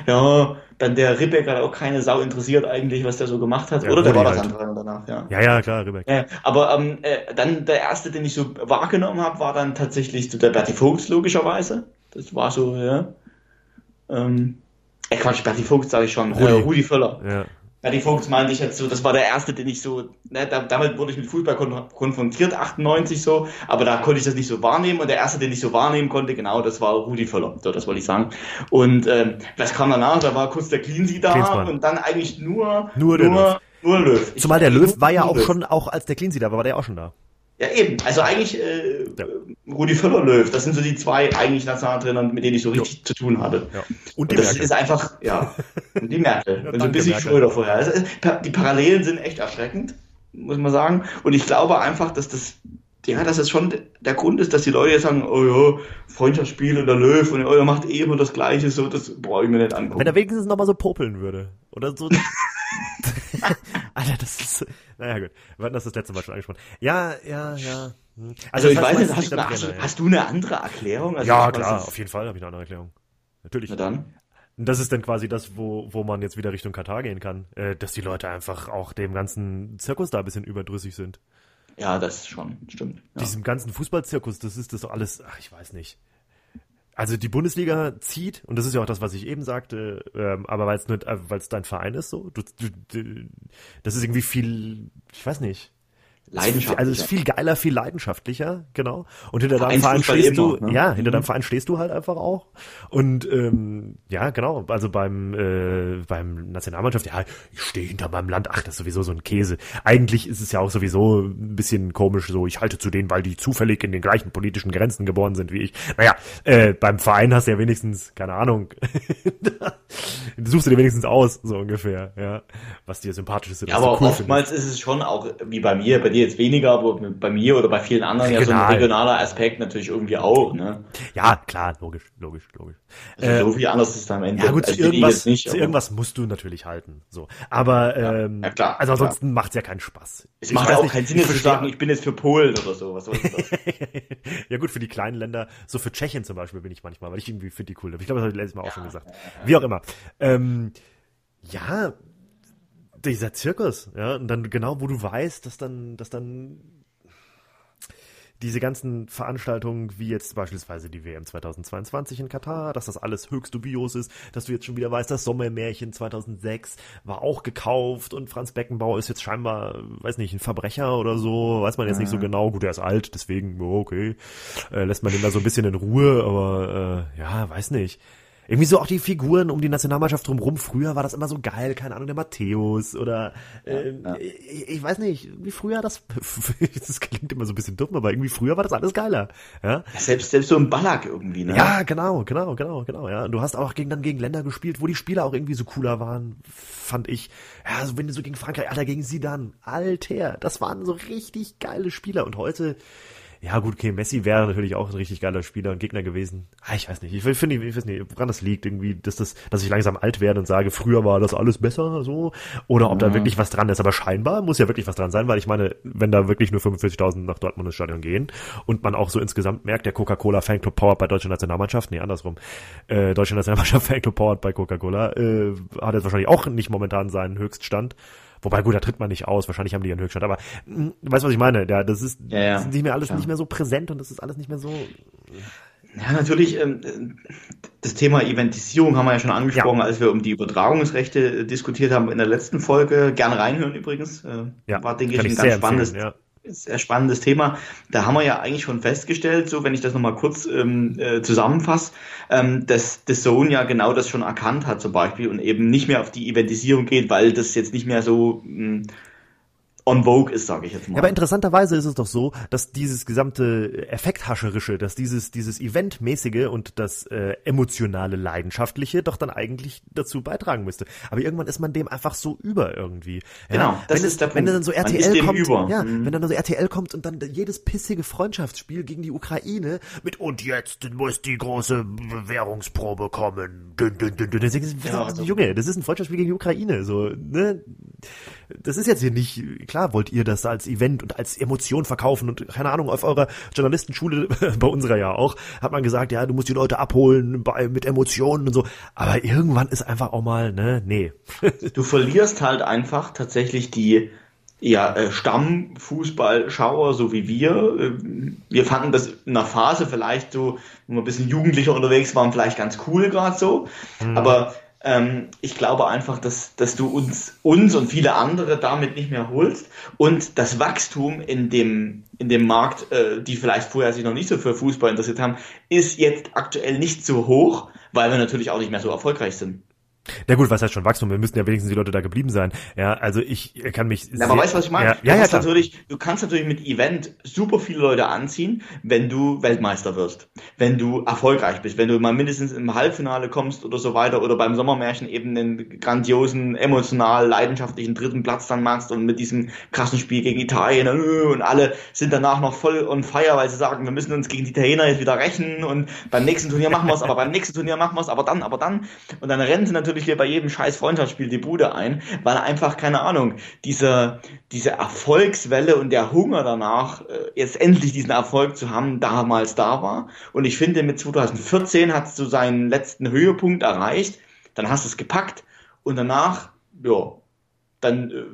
ja, dann der Ribbeck hat auch keine Sau interessiert eigentlich, was der so gemacht hat. Ja, Oder der war das halt. andere danach, ja. Ja, ja, klar, Ribbeck. Ja, aber ähm, äh, dann der erste, den ich so wahrgenommen habe, war dann tatsächlich so der Berti Vogt, logischerweise. Das war so, ja. Ähm, äh, Quatsch, Berti Vogt sage ich schon. Rudi, äh, Rudi Völler. Ja. Ja, die Vogts meinte ich jetzt so, das war der erste, den ich so, ne, da, damit wurde ich mit Fußball konfrontiert, 98 so, aber da konnte ich das nicht so wahrnehmen und der erste, den ich so wahrnehmen konnte, genau, das war Rudi Völler, so, das wollte ich sagen. Und ähm, was kam danach? Da war kurz der Cleansy da Klinsmann. und dann eigentlich nur, nur, nur, Löw. nur Löw. Zumal der Löw war ja auch Löw. schon, auch als der Cleansy da war, war der auch schon da. Ja, eben. Also eigentlich äh, ja. Rudi Völler Löw, das sind so die zwei eigentlich Nationaltrainer, mit denen ich so richtig jo. zu tun hatte. Ja. Und, die und das Merkel. ist einfach, ja, und die Merkel. ja, und so ein bisschen Schröder vorher. Also, die Parallelen sind echt erschreckend, muss man sagen. Und ich glaube einfach, dass das ja, dass es schon der Grund ist, dass die Leute jetzt sagen, oh ja, Freundschaftsspiel und der Löw und oh, er macht eh immer das Gleiche, so, das brauche ich mir nicht angucken. Wenn er wenigstens nochmal so popeln würde. Oder so. Alter, das ist, naja gut, wir hatten das das letzte Mal schon angesprochen. Ja, ja, ja. Hm. Also, also ich weiß nicht, hast, du, hast, Trainer, hast, du eine andere Erklärung? Also ja, klar, auf jeden Fall habe ich eine andere Erklärung. Natürlich. Na dann. Und das ist dann quasi das, wo, wo man jetzt wieder Richtung Katar gehen kann, äh, dass die Leute einfach auch dem ganzen Zirkus da ein bisschen überdrüssig sind. Ja, das schon, stimmt. Ja. Diesem ganzen Fußballzirkus, das ist das doch alles, ach, ich weiß nicht. Also die Bundesliga zieht, und das ist ja auch das, was ich eben sagte, ähm, aber weil es nicht, äh, dein Verein ist, so, du, du, das ist irgendwie viel, ich weiß nicht, Leidenschaftlicher. Also es ist viel geiler, viel leidenschaftlicher, genau. Und hinter deinem Verein stehst du, noch, ne? ja, hinter mhm. deinem Verein stehst du halt einfach auch. Und ähm, ja, genau. Also beim äh, beim Nationalmannschaft, ja, ich stehe hinter meinem Land. Ach, das ist sowieso so ein Käse. Eigentlich ist es ja auch sowieso ein bisschen komisch. So, ich halte zu denen, weil die zufällig in den gleichen politischen Grenzen geboren sind wie ich. Naja, äh, beim Verein hast du ja wenigstens keine Ahnung. suchst du dir wenigstens aus, so ungefähr. Ja, was dir sympathisch ist. Ja, aber cool oftmals findest. ist es schon auch wie bei mir, bei dir jetzt weniger, aber bei mir oder bei vielen anderen Regional. ja so ein regionaler Aspekt natürlich irgendwie auch. Ne? Ja, klar, logisch, logisch, logisch. Also äh, so viel anders ist es am Ende. Ja gut, zu irgendwas, nicht, zu irgendwas musst du natürlich halten. So, aber ähm, ja, klar, also ansonsten macht es ja keinen Spaß. Es macht auch nicht, keinen Sinn, jetzt zu sagen, ich bin jetzt für Polen oder so. Was soll das? ja gut, für die kleinen Länder, so für Tschechien zum Beispiel bin ich manchmal, weil ich irgendwie finde die cool. Ich glaube, das habe ich letztes Mal auch schon gesagt. Wie auch immer. Ähm, ja, dieser Zirkus, ja, und dann genau, wo du weißt, dass dann, dass dann diese ganzen Veranstaltungen, wie jetzt beispielsweise die WM 2022 in Katar, dass das alles höchst dubios ist, dass du jetzt schon wieder weißt, das Sommermärchen 2006 war auch gekauft und Franz Beckenbauer ist jetzt scheinbar, weiß nicht, ein Verbrecher oder so, weiß man jetzt nicht so genau. Gut, er ist alt, deswegen, okay, äh, lässt man ihn da so ein bisschen in Ruhe, aber äh, ja, weiß nicht irgendwie so auch die Figuren um die Nationalmannschaft drumherum. Früher war das immer so geil, keine Ahnung, der Matthäus oder äh, ja. Ich, ich, weiß nicht, wie früher das. das klingt immer so ein bisschen dumm, aber irgendwie früher war das alles geiler. Ja? Selbst selbst so im Ballack irgendwie, ne? Ja, genau, genau, genau, genau. Ja, und du hast auch gegen dann gegen Länder gespielt, wo die Spieler auch irgendwie so cooler waren, fand ich. Ja, also wenn du so gegen Frankreich, Alter, gegen sie dann, Alter, das waren so richtig geile Spieler und heute ja, gut, okay, Messi wäre natürlich auch ein richtig geiler Spieler und Gegner gewesen. Ah, ich weiß nicht. Ich finde, ich weiß nicht, woran das liegt, irgendwie, dass das, dass ich langsam alt werde und sage, früher war das alles besser, so. Oder ob da wirklich was dran ist. Aber scheinbar muss ja wirklich was dran sein, weil ich meine, wenn da wirklich nur 45.000 nach Dortmund ins Stadion gehen und man auch so insgesamt merkt, der Coca-Cola Fanclub Powered bei Deutscher Nationalmannschaft, nee, andersrum, äh, Deutsche Nationalmannschaft Fanclub Powered bei Coca-Cola, äh, hat jetzt wahrscheinlich auch nicht momentan seinen Höchststand. Wobei, gut, da tritt man nicht aus. Wahrscheinlich haben die ihren Höchststand. Aber mh, hm, weißt du, was ich meine? Ja, das ist, ja, ja. Das ist nicht mehr alles ja. nicht mehr so präsent und das ist alles nicht mehr so. Ja, natürlich. Ähm, das Thema Eventisierung haben wir ja schon angesprochen, ja. als wir um die Übertragungsrechte diskutiert haben in der letzten Folge. Gern reinhören übrigens. Äh, ja, war, denke ich, ein ganz spannendes, ja sehr spannendes Thema. Da haben wir ja eigentlich schon festgestellt, so wenn ich das nochmal kurz ähm, äh, zusammenfasse, ähm, dass The Zone ja genau das schon erkannt hat zum Beispiel und eben nicht mehr auf die Eventisierung geht, weil das jetzt nicht mehr so mh, hm, on vogue ist, sage ich jetzt mal. Ja, aber interessanterweise ist es doch so, dass dieses gesamte Effekthascherische, dass dieses dieses Eventmäßige und das äh, emotionale Leidenschaftliche doch dann eigentlich dazu beitragen müsste. Aber irgendwann ist man dem einfach so über irgendwie. Ja? Genau, das wenn ist es, der Wenn dann so RTL kommt, über. ja, mhm. wenn dann so RTL kommt und dann jedes pissige Freundschaftsspiel gegen die Ukraine mit und jetzt muss die große Währungsprobe kommen. Dün, dün, dün, dün. Ja, also. Junge, das ist ein Freundschaftsspiel gegen die Ukraine, so, ne? Das ist jetzt hier nicht klar wollt ihr das als Event und als Emotion verkaufen und keine Ahnung, auf eurer Journalistenschule, bei unserer ja auch, hat man gesagt, ja, du musst die Leute abholen bei, mit Emotionen und so. Aber irgendwann ist einfach auch mal, ne, nee. du verlierst halt einfach tatsächlich die, ja, äh, Stammfußballschauer, so wie wir. Äh, wir fanden das in einer Phase vielleicht so, wo wir ein bisschen jugendlicher unterwegs waren, vielleicht ganz cool gerade so. Mhm. Aber ähm, ich glaube einfach, dass, dass du uns, uns und viele andere damit nicht mehr holst und das Wachstum in dem, in dem Markt, äh, die vielleicht vorher sich noch nicht so für Fußball interessiert haben, ist jetzt aktuell nicht so hoch, weil wir natürlich auch nicht mehr so erfolgreich sind. Na gut, was heißt schon Wachstum? Wir müssten ja wenigstens die Leute da geblieben sein. Ja, also ich kann mich. Ja, aber weißt du, was ich meine? Ja, du, ja, ja, natürlich, du kannst natürlich mit Event super viele Leute anziehen, wenn du Weltmeister wirst. Wenn du erfolgreich bist, wenn du mal mindestens im Halbfinale kommst oder so weiter oder beim Sommermärchen eben einen grandiosen, emotional, leidenschaftlichen dritten Platz dann machst und mit diesem krassen Spiel gegen Italien äh, und alle sind danach noch voll on fire, weil sie sagen, wir müssen uns gegen die Italiener jetzt wieder rächen und beim nächsten Turnier machen wir es, aber beim nächsten Turnier machen wir es, aber dann, aber dann. Und dann rennen sie natürlich dir bei jedem scheiß Freundschaftsspiel die Bude ein, weil einfach, keine Ahnung, diese, diese Erfolgswelle und der Hunger danach, äh, jetzt endlich diesen Erfolg zu haben, damals da war. Und ich finde, mit 2014 hast du seinen letzten Höhepunkt erreicht, dann hast du es gepackt und danach, ja, dann äh,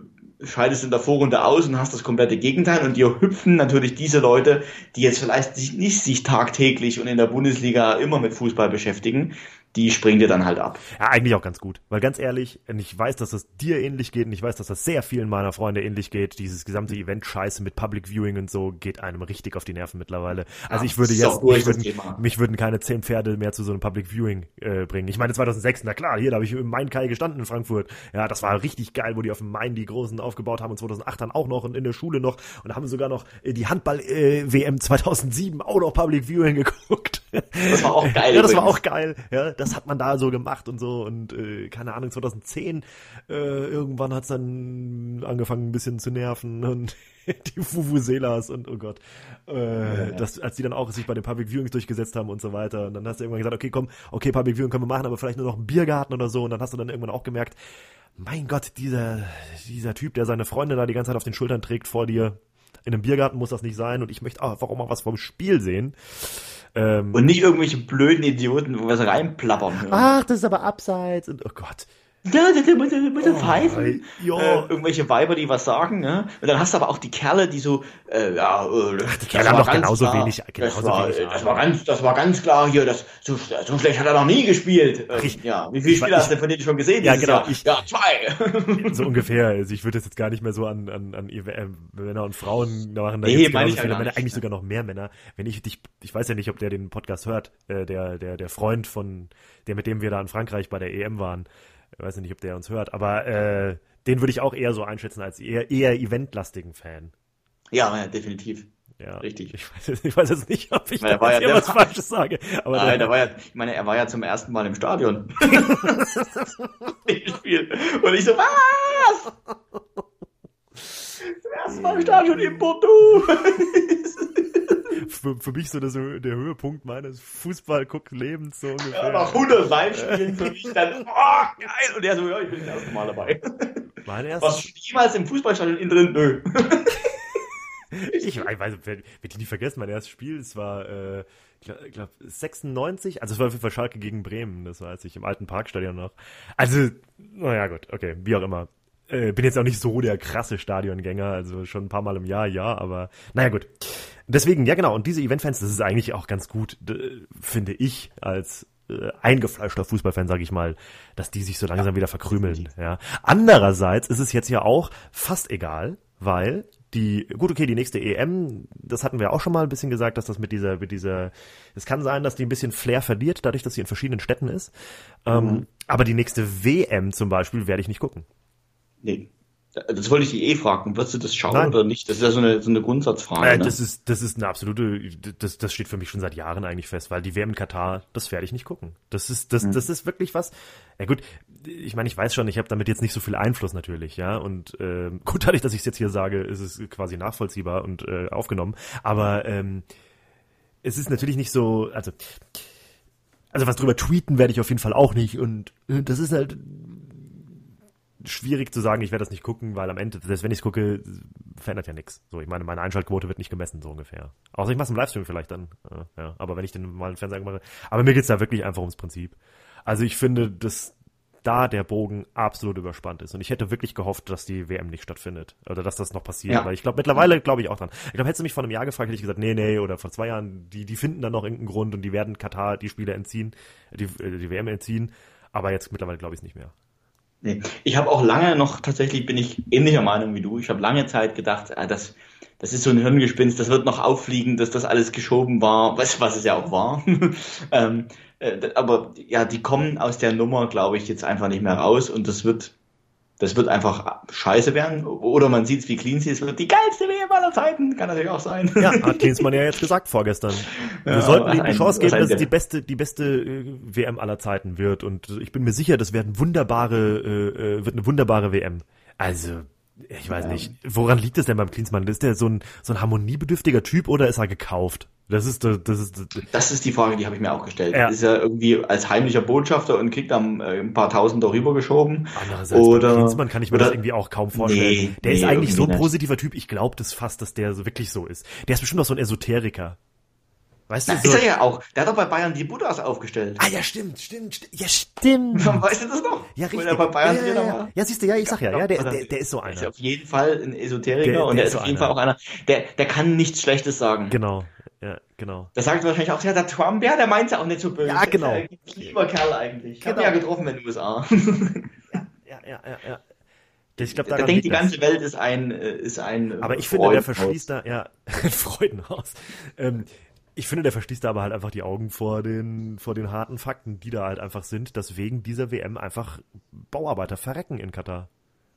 scheidest du in der Vorrunde aus und hast das komplette Gegenteil und dir hüpfen natürlich diese Leute, die jetzt vielleicht nicht sich tagtäglich und in der Bundesliga immer mit Fußball beschäftigen, die springen dir dann halt ab. Ja, eigentlich auch ganz gut. Weil ganz ehrlich, ich weiß, dass das dir ähnlich geht und ich weiß, dass das sehr vielen meiner Freunde ähnlich geht. Dieses gesamte Event-Scheiße mit Public Viewing und so geht einem richtig auf die Nerven mittlerweile. Also ja, ich würde jetzt, ich würden, mich würden keine zehn Pferde mehr zu so einem Public Viewing äh, bringen. Ich meine 2006, na klar, hier, da habe ich im Main-Kai gestanden in Frankfurt. Ja, das war richtig geil, wo die auf dem Main die Großen aufgebaut haben und 2008 dann auch noch und in der Schule noch und haben sogar noch die Handball-WM äh, 2007 auch noch Public Viewing geguckt. Das war auch geil. ja, das war auch geil. Ja, das hat man da so gemacht und so und äh, keine Ahnung, 2010 äh, irgendwann hat's dann angefangen ein bisschen zu nerven und die Fufuselas und oh Gott, äh, ja. das, als die dann auch sich bei den Public Viewings durchgesetzt haben und so weiter und dann hast du irgendwann gesagt, okay, komm, okay, Public Viewing können wir machen, aber vielleicht nur noch einen Biergarten oder so und dann hast du dann irgendwann auch gemerkt, mein Gott, dieser, dieser Typ, der seine Freunde da die ganze Zeit auf den Schultern trägt vor dir, in einem Biergarten muss das nicht sein und ich möchte einfach auch mal was vom Spiel sehen. Ähm, und nicht irgendwelche blöden Idioten, wo wir es reinplappern. Ach, das ist aber abseits und oh Gott. Ja, da muss er, muss er Oh, pfeifen. ja. Äh, irgendwelche Weiber, die was sagen, ne? Und dann hast du aber auch die Kerle, die so, äh, ja, äh, Ach, die Kerle haben doch genauso wenig- genauso das, war, wenig äh, das war ganz, das war ganz klar hier, das, so, so schlecht hat er noch nie gespielt. Äh, Ich- ja, wie viele ich- Spiele hast du von denen schon gesehen? Ja, genau, ich- ja, zwei. so ungefähr. Also ich würde das jetzt gar nicht mehr so an, an, an äh, Männer und Frauen machen. Da Nee, meine genauso ich viele gar Männer, nicht. eigentlich sogar noch mehr Männer. Wenn ich dich, ich weiß ja nicht, ob der den Podcast hört, äh, der, der, der Freund von, der mit dem wir da in Frankreich bei der EM waren. Ich weiß nicht, ob der uns hört, aber äh, den würde ich auch eher so einschätzen als eher, eher eventlastigen Fan. ja, ja, definitiv. Ja, Richtig. Ich weiß, jetzt- ich weiß jetzt nicht, ob ich da jetzt ja- der was Falsches sage. Aber Nein, der, da war ja, ich meine, er war ja zum ersten Mal im Stadion. Spiel. Und ich so, was? Zum ersten Mal im Stadion in Bordeaux. Für, für mich so das, der Höhepunkt meines Fußball-Guck-Lebens so ungefähr. Ja, nach 100 Live-Spielen für mich dann, oh, geil. Und er so, ja, ich bin das erste Mal dabei. Mein erstes Was jemals im Fußballstadion innen drin? Nö. Ich weiß, werd, werd ich nie vergessen, mein erstes Spiel, es war, äh, glaub, glaub 96, also es war auf jeden Fall Schalke gegen Bremen, das weiß ich, im alten Parkstadion noch. Also, naja gut, okay, wie auch immer. Äh, bin jetzt auch nicht so der krasse Stadiongänger, also schon ein paar Mal im Jahr, ja, aber naja gut. Deswegen, ja genau, und diese Eventfans, das ist eigentlich auch ganz gut, finde ich, als äh, eingefleischter Fußballfan, sage ich mal, dass die sich so langsam wieder verkrümeln. Ja. Andererseits ist es jetzt ja auch fast egal, weil die, gut, okay, die nächste EM, das hatten wir auch schon mal ein bisschen gesagt, dass das mit dieser, mit dieser, es kann sein, dass die ein bisschen Flair verliert, dadurch, dass sie in verschiedenen Städten ist. Ähm, aber die nächste WM zum Beispiel werde ich nicht gucken. Nee. Das wollte ich dich eh fragen. Wirst du das schauen Nein. oder nicht? Das ist ja so eine, so eine Grundsatzfrage. Äh, ne? das ist, das ist eine absolute, das, das steht für mich schon seit Jahren eigentlich fest, weil die WM in Katar, das werde ich nicht gucken. Das ist, das, das ist wirklich was. Ja gut, ich meine, ich weiß schon, ich habe damit jetzt nicht so viel Einfluss natürlich, ja. Und ähm, gut, dadurch, dass ich es jetzt hier sage, ist es quasi nachvollziehbar und äh, aufgenommen. Aber ähm, es ist natürlich nicht so, also, also was drüber tweeten werde ich auf jeden Fall auch nicht. Und äh, das ist halt schwierig zu sagen, ich werde das nicht gucken, weil am Ende, selbst wenn ich es gucke, verändert ja nichts. So, ich meine, meine Einschaltquote wird nicht gemessen, so ungefähr. Außer ich mache es im Livestream vielleicht dann. Äh, ja, aber wenn ich den mal im Fernseher mache. Aber mir geht's da wirklich einfach ums Prinzip. Also ich finde, dass da der Bogen absolut überspannt ist. Und ich hätte wirklich gehofft, dass die WM nicht stattfindet. Oder dass das noch passiert. Ja. Weil ich glaube, mittlerweile glaube ich auch dran. Ich glaube, hättest du mich vor einem Jahr gefragt, hätte ich gesagt, nee, nee, oder vor zwei Jahren, die, die finden dann noch irgendeinen Grund und die werden Katar die Spiele entziehen, die, äh, die WM entziehen. Aber jetzt mittlerweile glaube ich es nicht mehr. Nee. Ich habe auch lange noch, tatsächlich bin ich ähnlicher Meinung wie du. Ich habe lange Zeit gedacht, ah, das, das ist so ein Hirngespinst, das wird noch auffliegen, dass das alles geschoben war, was, was es ja auch war. ähm, äh, aber ja, die kommen aus der Nummer, glaube ich, jetzt einfach nicht mehr raus und das wird, das wird einfach scheiße werden. Oder man sieht es, wie clean sie ist, wird die geilste WM aller Zeiten, kann natürlich auch sein. Ja, hat Klinsmann ja jetzt gesagt vorgestern. Wir Ja, sollten ihm die Chance geben, dass es die beste, die beste äh, WM aller Zeiten wird. Und ich bin mir sicher, das werden wunderbare, äh, äh, wird eine wunderbare WM. Also, ich weiß Ja. nicht. Woran liegt es denn beim Klinsmann? Ist der so ein, so ein harmoniebedürftiger Typ oder ist er gekauft? Das ist, das ist, Das ist die Frage, die habe ich mir auch gestellt. Ja. Ist er irgendwie als heimlicher Botschafter und kriegt dann äh, ein paar Tausend darüber geschoben? Andererseits, Oder- Klinsmann kann ich mir oder- das irgendwie auch kaum vorstellen. Nee, der ist nee, eigentlich so ein irgendwie nicht. positiver Typ, ich glaube das fast, dass der so wirklich so ist. Der ist bestimmt auch so ein Esoteriker. Weißt Na, du, ist so, er ja auch. Der hat doch bei Bayern die Buddhas aufgestellt. Ah ja, stimmt, stimmt, sti- ja stimmt. Weißt du das noch? Ja, richtig. er bei Bayern ja, ja, ja, ja. siehst du, ja, ich sag ja, ja, der, Oder- der, der ist so Er ist einer. auf jeden Fall ein Esoteriker Der- und der er ist ist so auf jeden einer. Fall auch einer, der, der kann nichts Schlechtes sagen. Genau, ja, genau. Der sagt wahrscheinlich auch, ja, der Trump, ja, der meint ja auch nicht so böse. Ja, genau. Der ist ja ein lieber Kerl eigentlich. Ich habe Genau. ihn ja getroffen in den USA. Ja, ja, ja, ja. Ich glaube, Der daran denkt, die liegt das. ganze Welt ist ein, äh, ist ein. äh, Aber ich finde, der verschließt da, ja, Freudenhaus. Ähm, ich finde, der verschließt da aber halt einfach die Augen vor den, vor den harten Fakten, die da halt einfach sind, dass wegen dieser WM einfach Bauarbeiter verrecken in Katar.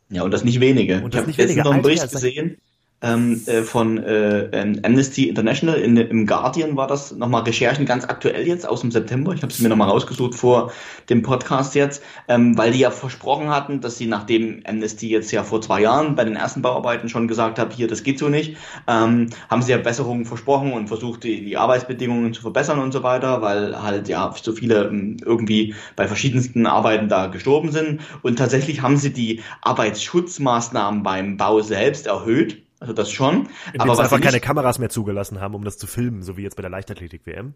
Ja, und das nicht wenige. Und ich das habe nicht letztens wenige. noch einen Bericht gesehen ähm, äh, von äh, ähm, Amnesty International. In, Im Guardian war das nochmal Recherchen ganz aktuell jetzt aus dem September. Ich habe es mir nochmal rausgesucht vor dem Podcast jetzt, ähm, weil die ja versprochen hatten, dass sie nachdem Amnesty jetzt ja vor zwei Jahren bei den ersten Bauarbeiten schon gesagt hat, hier, das geht so nicht, ähm, haben sie ja Besserungen versprochen und versucht, die, die Arbeitsbedingungen zu verbessern und so weiter, weil halt ja so viele ähm, irgendwie bei verschiedensten Arbeiten da gestorben sind. Und tatsächlich haben sie die Arbeitsschutzmaßnahmen beim Bau selbst erhöht. Also das schon. Indem Aber sie was einfach keine Kameras mehr zugelassen haben, um das zu filmen, so wie jetzt bei der Leichtathletik-WM.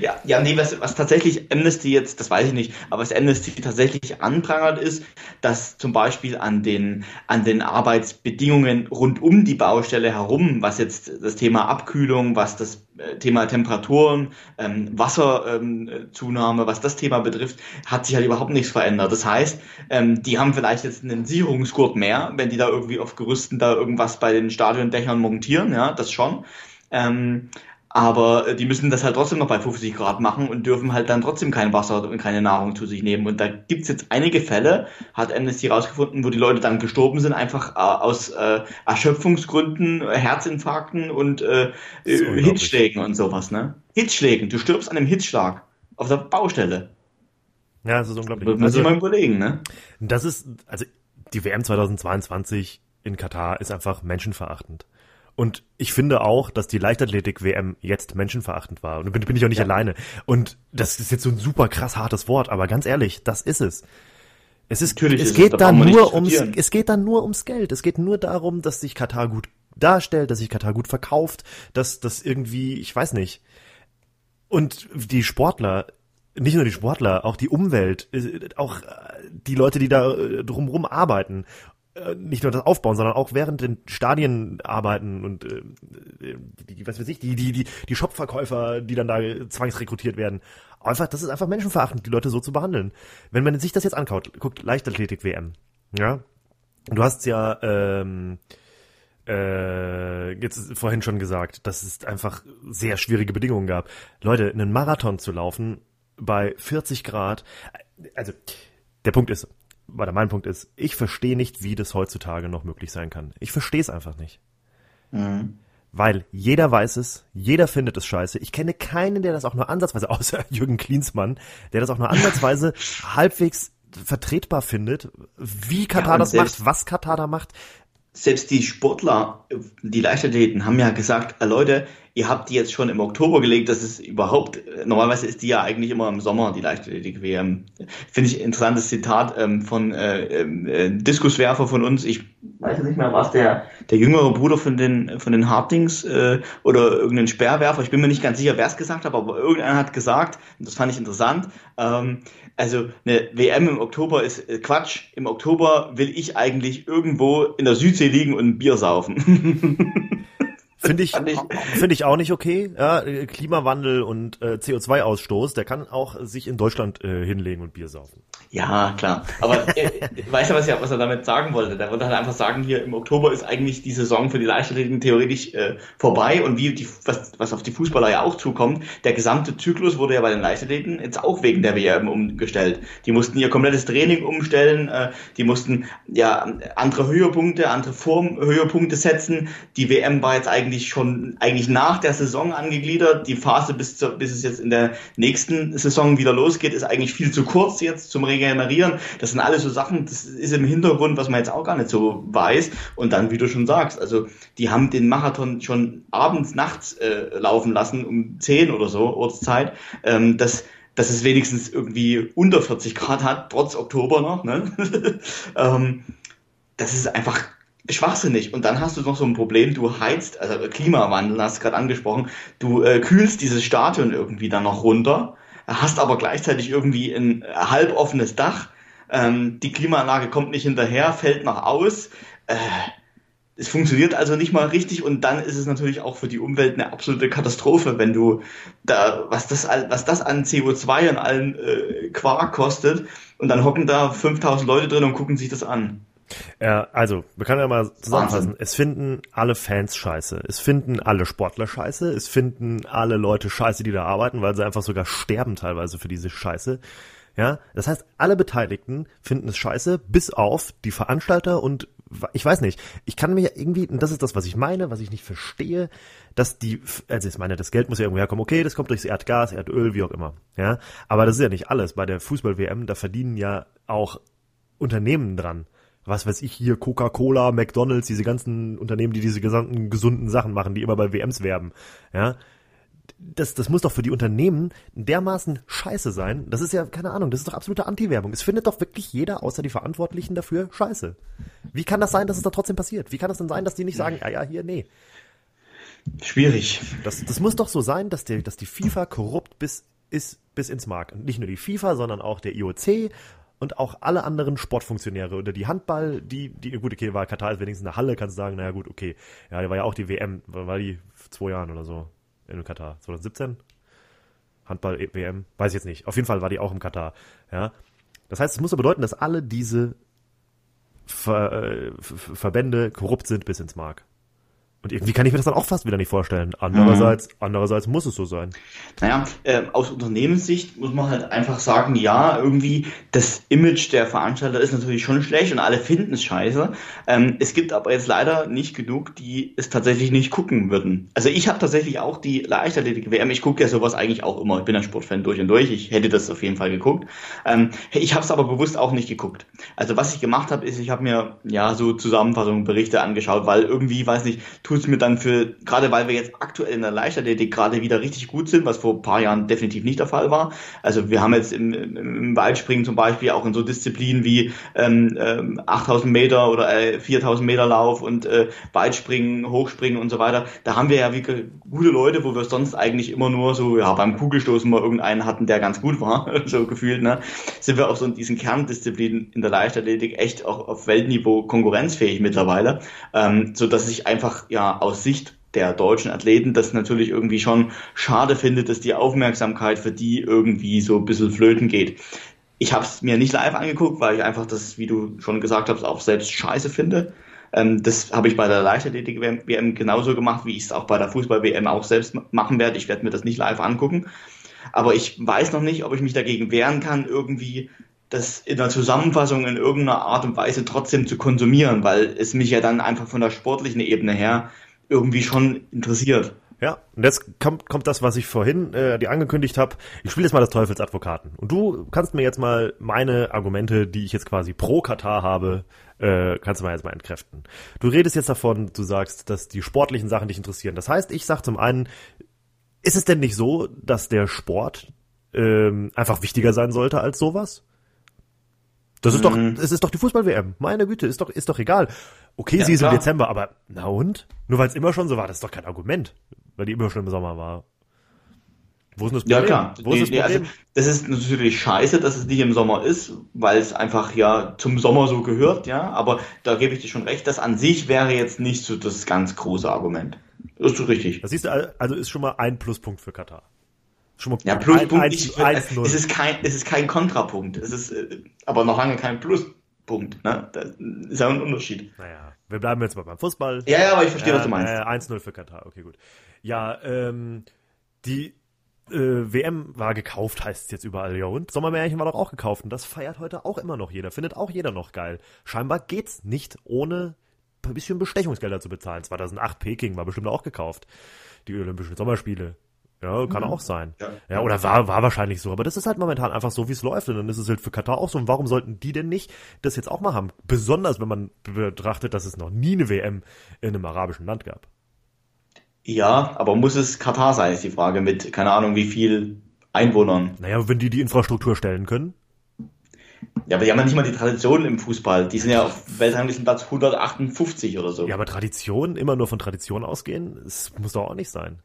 Ja, ja, nee, was, was tatsächlich Amnesty jetzt, das weiß ich nicht, aber was Amnesty tatsächlich anprangert ist, dass zum Beispiel an den, an den Arbeitsbedingungen rund um die Baustelle herum, was jetzt das Thema Abkühlung, was das äh, Thema Temperaturen, ähm, Wasserzunahme, ähm, was das Thema betrifft, hat sich halt überhaupt nichts verändert. Das heißt, ähm, die haben vielleicht jetzt einen Sicherungsgurt mehr, wenn die da irgendwie auf Gerüsten da irgendwas bei den Stadiondächern montieren, ja, das schon. Ähm, aber äh, die müssen das halt trotzdem noch bei 50 Grad machen und dürfen halt dann trotzdem kein Wasser und keine Nahrung zu sich nehmen. Und da gibt's jetzt einige Fälle, hat Amnesty rausgefunden, wo die Leute dann gestorben sind, einfach äh, aus äh, Erschöpfungsgründen, äh, Herzinfarkten und äh, Hitzschlägen und sowas. Ne? Hitzschlägen, du stirbst an einem Hitzschlag auf der Baustelle. Ja, das ist unglaublich. Das muss also, ich mal überlegen, ne? Das ist, also die WM 2022 in Katar ist einfach menschenverachtend. Und ich finde auch, dass die Leichtathletik-WM jetzt menschenverachtend war. Und da bin, bin ich auch nicht ja. alleine. Und das ist jetzt so ein super krass hartes Wort, aber ganz ehrlich, das ist es. Es ist, Natürlich es ist geht es, da dann nur ums, es geht dann nur ums Geld. Es geht nur darum, dass sich Katar gut darstellt, dass sich Katar gut verkauft, dass das irgendwie, ich weiß nicht. Und die Sportler, nicht nur die Sportler, auch die Umwelt, äh, auch die Leute, die da äh, drumherum arbeiten äh, nicht nur das Aufbauen, sondern auch während den Stadien arbeiten und äh, die, was weiß ich, die, die, die, die Shopverkäufer, die dann da zwangsrekrutiert werden. Einfach, das ist einfach menschenverachtend, die Leute so zu behandeln. Wenn man sich das jetzt anguckt, guckt Leichtathletik-WM, ja, du hast ja ähm, äh, jetzt vorhin schon gesagt, dass es einfach sehr schwierige Bedingungen gab. Leute, einen Marathon zu laufen bei 40 Grad, also der Punkt ist, weil mein Punkt ist, ich verstehe nicht, wie das heutzutage noch möglich sein kann. Ich verstehe es einfach nicht. Mhm. Weil jeder weiß es, jeder findet es scheiße. Ich kenne keinen, der das auch nur ansatzweise, außer Jürgen Klinsmann, der das auch nur ansatzweise halbwegs vertretbar findet, wie Katar ja, das macht, was Katar da macht. Selbst die Sportler, die Leichtathleten haben ja gesagt, äh, Leute, ihr habt die jetzt schon im Oktober gelegt, das ist überhaupt, normalerweise ist die ja eigentlich immer im Sommer, die Leichtathletik-WM. Finde ich ein interessantes Zitat ähm, von äh, äh, Diskuswerfer von uns, ich weiß jetzt nicht mehr, was der, der jüngere Bruder von den, von den Hartings äh, oder irgendein Sperrwerfer, ich bin mir nicht ganz sicher, wer es gesagt hat, aber irgendeiner hat gesagt, das fand ich interessant, ähm, also eine WM im Oktober ist äh, Quatsch, im Oktober will ich eigentlich irgendwo in der Südsee liegen und ein Bier saufen. Finde ich, finde ich auch nicht okay. Ja, Klimawandel und äh, CO2-Ausstoß, der kann auch sich in Deutschland äh, hinlegen und Bier saufen. Ja, klar. Aber äh, weißt du, was, er, was er damit sagen wollte? Der wollte halt einfach sagen, hier im Oktober ist eigentlich die Saison für die Leichtathleten theoretisch äh, vorbei und wie die, was, was auf die Fußballer ja auch zukommt, der gesamte Zyklus wurde ja bei den Leichtathleten jetzt auch wegen der WM umgestellt. Die mussten ihr komplettes Training umstellen, äh, die mussten ja andere Höhepunkte, andere Formhöhepunkte setzen. Die WM war jetzt eigentlich eigentlich schon eigentlich nach der Saison angegliedert. Die Phase bis, zu, bis es jetzt in der nächsten Saison wieder losgeht, ist eigentlich viel zu kurz jetzt zum Regenerieren. Das sind alles so Sachen, das ist im Hintergrund, was man jetzt auch gar nicht so weiß. Und dann, wie du schon sagst, also die haben den Marathon schon abends, nachts äh, laufen lassen, um 10 oder so, Ortszeit. Ähm, das dass es wenigstens irgendwie unter 40 Grad hat, trotz Oktober noch. Ne? ähm, das ist einfach schwachsinnig. Und dann hast du noch so ein Problem, du heizt, also Klimawandel hast du gerade angesprochen, du äh, kühlst dieses Stadion irgendwie dann noch runter, hast aber gleichzeitig irgendwie ein halboffenes Dach, ähm, die Klimaanlage kommt nicht hinterher, fällt noch aus. Äh, es funktioniert also nicht mal richtig und dann ist es natürlich auch für die Umwelt eine absolute Katastrophe, wenn du da, was das, was das an CO2 und allen äh, Quark kostet und dann hocken da 5000 Leute drin und gucken sich das an. Ja, also, wir können ja mal zusammenfassen. Wahnsinn. Es finden alle Fans scheiße. Es finden alle Sportler scheiße. Es finden alle Leute scheiße, die da arbeiten, weil sie einfach sogar sterben teilweise für diese Scheiße. Ja, das heißt, alle Beteiligten finden es scheiße, bis auf die Veranstalter und ich weiß nicht. Ich kann mir irgendwie, und das ist das, was ich meine, was ich nicht verstehe, dass die, also ich meine, das Geld muss ja irgendwo herkommen. Okay, das kommt durchs Erdgas, Erdöl, wie auch immer. Ja, aber das ist ja nicht alles. Bei der Fußball-WM, da verdienen ja auch Unternehmen dran was weiß ich hier, Coca-Cola, McDonalds, diese ganzen Unternehmen, die diese gesamten gesunden Sachen machen, die immer bei WMs werben, ja. Das, das muss doch für die Unternehmen dermaßen scheiße sein. Das ist ja, keine Ahnung, das ist doch absolute Anti-Werbung. Es findet doch wirklich jeder, außer die Verantwortlichen dafür, scheiße. Wie kann das sein, dass es da trotzdem passiert? Wie kann das denn sein, dass die nicht sagen, ja, ja, hier, nee. Schwierig. Das, das muss doch so sein, dass, der, dass die FIFA korrupt bis, ist bis ins Mark. Und nicht nur die FIFA, sondern auch der IOC und auch alle anderen Sportfunktionäre oder die Handball, die, die, gut, okay, war Katar ist wenigstens in der Halle, kannst du sagen, naja gut, okay. Ja, die war ja auch die WM, war die zwei Jahren oder so in Katar, 2017? Handball-WM, weiß ich jetzt nicht. Auf jeden Fall war die auch im Katar, ja. Das heißt, es muss ja bedeuten, dass alle diese Ver, äh, Verbände korrupt sind bis ins Mark. Und irgendwie kann ich mir das dann auch fast wieder nicht vorstellen. Andererseits, mhm. andererseits muss es so sein. Naja, äh, aus Unternehmenssicht muss man halt einfach sagen, ja, irgendwie das Image der Veranstalter ist natürlich schon schlecht und alle finden es scheiße. Ähm, es gibt aber jetzt leider nicht genug, die es tatsächlich nicht gucken würden. Also ich habe tatsächlich auch die Leichtathletik-WM, ich gucke ja sowas eigentlich auch immer. Ich bin ein Sportfan durch und durch, ich hätte das auf jeden Fall geguckt. Ähm, ich habe es aber bewusst auch nicht geguckt. Also was ich gemacht habe, ist, ich habe mir ja so Zusammenfassungen, Berichte angeschaut, weil irgendwie, weiß nicht, tut es mir dann für, gerade weil wir jetzt aktuell in der Leichtathletik gerade wieder richtig gut sind, was vor ein paar Jahren definitiv nicht der Fall war. Also wir haben jetzt im, im Weitspringen zum Beispiel auch in so Disziplinen wie ähm, 8000 ähm, Meter oder äh, 4000 Meter Lauf und äh, Weitspringen, Hochspringen und so weiter. Da haben wir ja wie gute Leute, wo wir sonst eigentlich immer nur so, ja, beim Kugelstoßen mal irgendeinen hatten, der ganz gut war, so gefühlt, ne, sind wir auch so in diesen Kerndisziplinen in der Leichtathletik echt auch auf Weltniveau konkurrenzfähig mittlerweile, ähm, so ich einfach, ja, ja aus Sicht der deutschen Athleten das natürlich irgendwie schon schade findet, dass die Aufmerksamkeit für die irgendwie so ein bisschen flöten geht. Ich habe es mir nicht live angeguckt, weil ich einfach das, wie du schon gesagt hast, auch selbst scheiße finde. Ähm, das habe ich bei der Leichtathletik-WM genauso gemacht, wie ich es auch bei der Fußball-WM auch selbst machen werde. Ich werde mir das nicht live angucken. Aber ich weiß noch nicht, ob ich mich dagegen wehren kann, irgendwie das in der Zusammenfassung in irgendeiner Art und Weise trotzdem zu konsumieren, weil es mich ja dann einfach von der sportlichen Ebene her irgendwie schon interessiert. Ja, und jetzt kommt, kommt das, was ich vorhin äh, dir angekündigt habe. Ich spiele jetzt mal das Teufelsadvokaten. Und du kannst mir jetzt mal meine Argumente, die ich jetzt quasi pro Katar habe, äh, kannst du mal jetzt mal entkräften. Du redest jetzt davon, du sagst, dass die sportlichen Sachen dich interessieren. Das heißt, ich sag zum einen, ist es denn nicht so, dass der Sport ähm, einfach wichtiger sein sollte als sowas? Das ist doch, mhm. es ist doch die Fußball-WM. Meine Güte, ist doch, ist doch egal. Okay, ja, sie ist klar. im Dezember, aber na und? Nur weil es immer schon so war, das ist doch kein Argument, weil die immer schon im Sommer war. Wo ist das Problem? Ja, klar. Wo ist das, Problem? Also, das ist natürlich scheiße, dass es nicht im Sommer ist, weil es einfach ja zum Sommer so gehört, ja. Aber da gebe ich dir schon recht, das an sich wäre jetzt nicht so das ganz große Argument. Das ist richtig. Das siehst du, also ist schon mal ein Pluspunkt für Katar. Schon mal ja, Pluspunkt. Ein, ich, eins, es, ist kein, es ist kein Kontrapunkt. Es ist äh, aber noch lange kein Pluspunkt. Ne? Das ist ja ein Unterschied. Naja, wir bleiben jetzt mal beim Fußball. Ja, ja, aber ich verstehe, äh, was du meinst. Äh, 1-0 für Katar, okay, gut. Ja, ähm, die äh, WM war gekauft, heißt es jetzt überall. Ja, und Sommermärchen war doch auch gekauft. Und das feiert heute auch immer noch jeder. Findet auch jeder noch geil. Scheinbar geht's nicht ohne ein bisschen Bestechungsgelder zu bezahlen. 2008 Peking war bestimmt auch gekauft. Die Olympischen Sommerspiele. Ja, kann mhm. auch sein. Ja. ja, oder war, war wahrscheinlich so. Aber das ist halt momentan einfach so, wie es läuft. Und dann ist es halt für Katar auch so. Und warum sollten die denn nicht das jetzt auch mal haben? Besonders, wenn man betrachtet, dass es noch nie eine WM in einem arabischen Land gab. Ja, aber muss es Katar sein, ist die Frage. Mit, keine Ahnung, wie viel Einwohnern. Naja, wenn die die Infrastruktur stellen können. Ja, aber die haben ja nicht mal die Tradition im Fußball. Die sind ja auf Weltranglistenplatz 158 oder so. Ja, aber Tradition, immer nur von Tradition ausgehen, das muss doch auch nicht sein.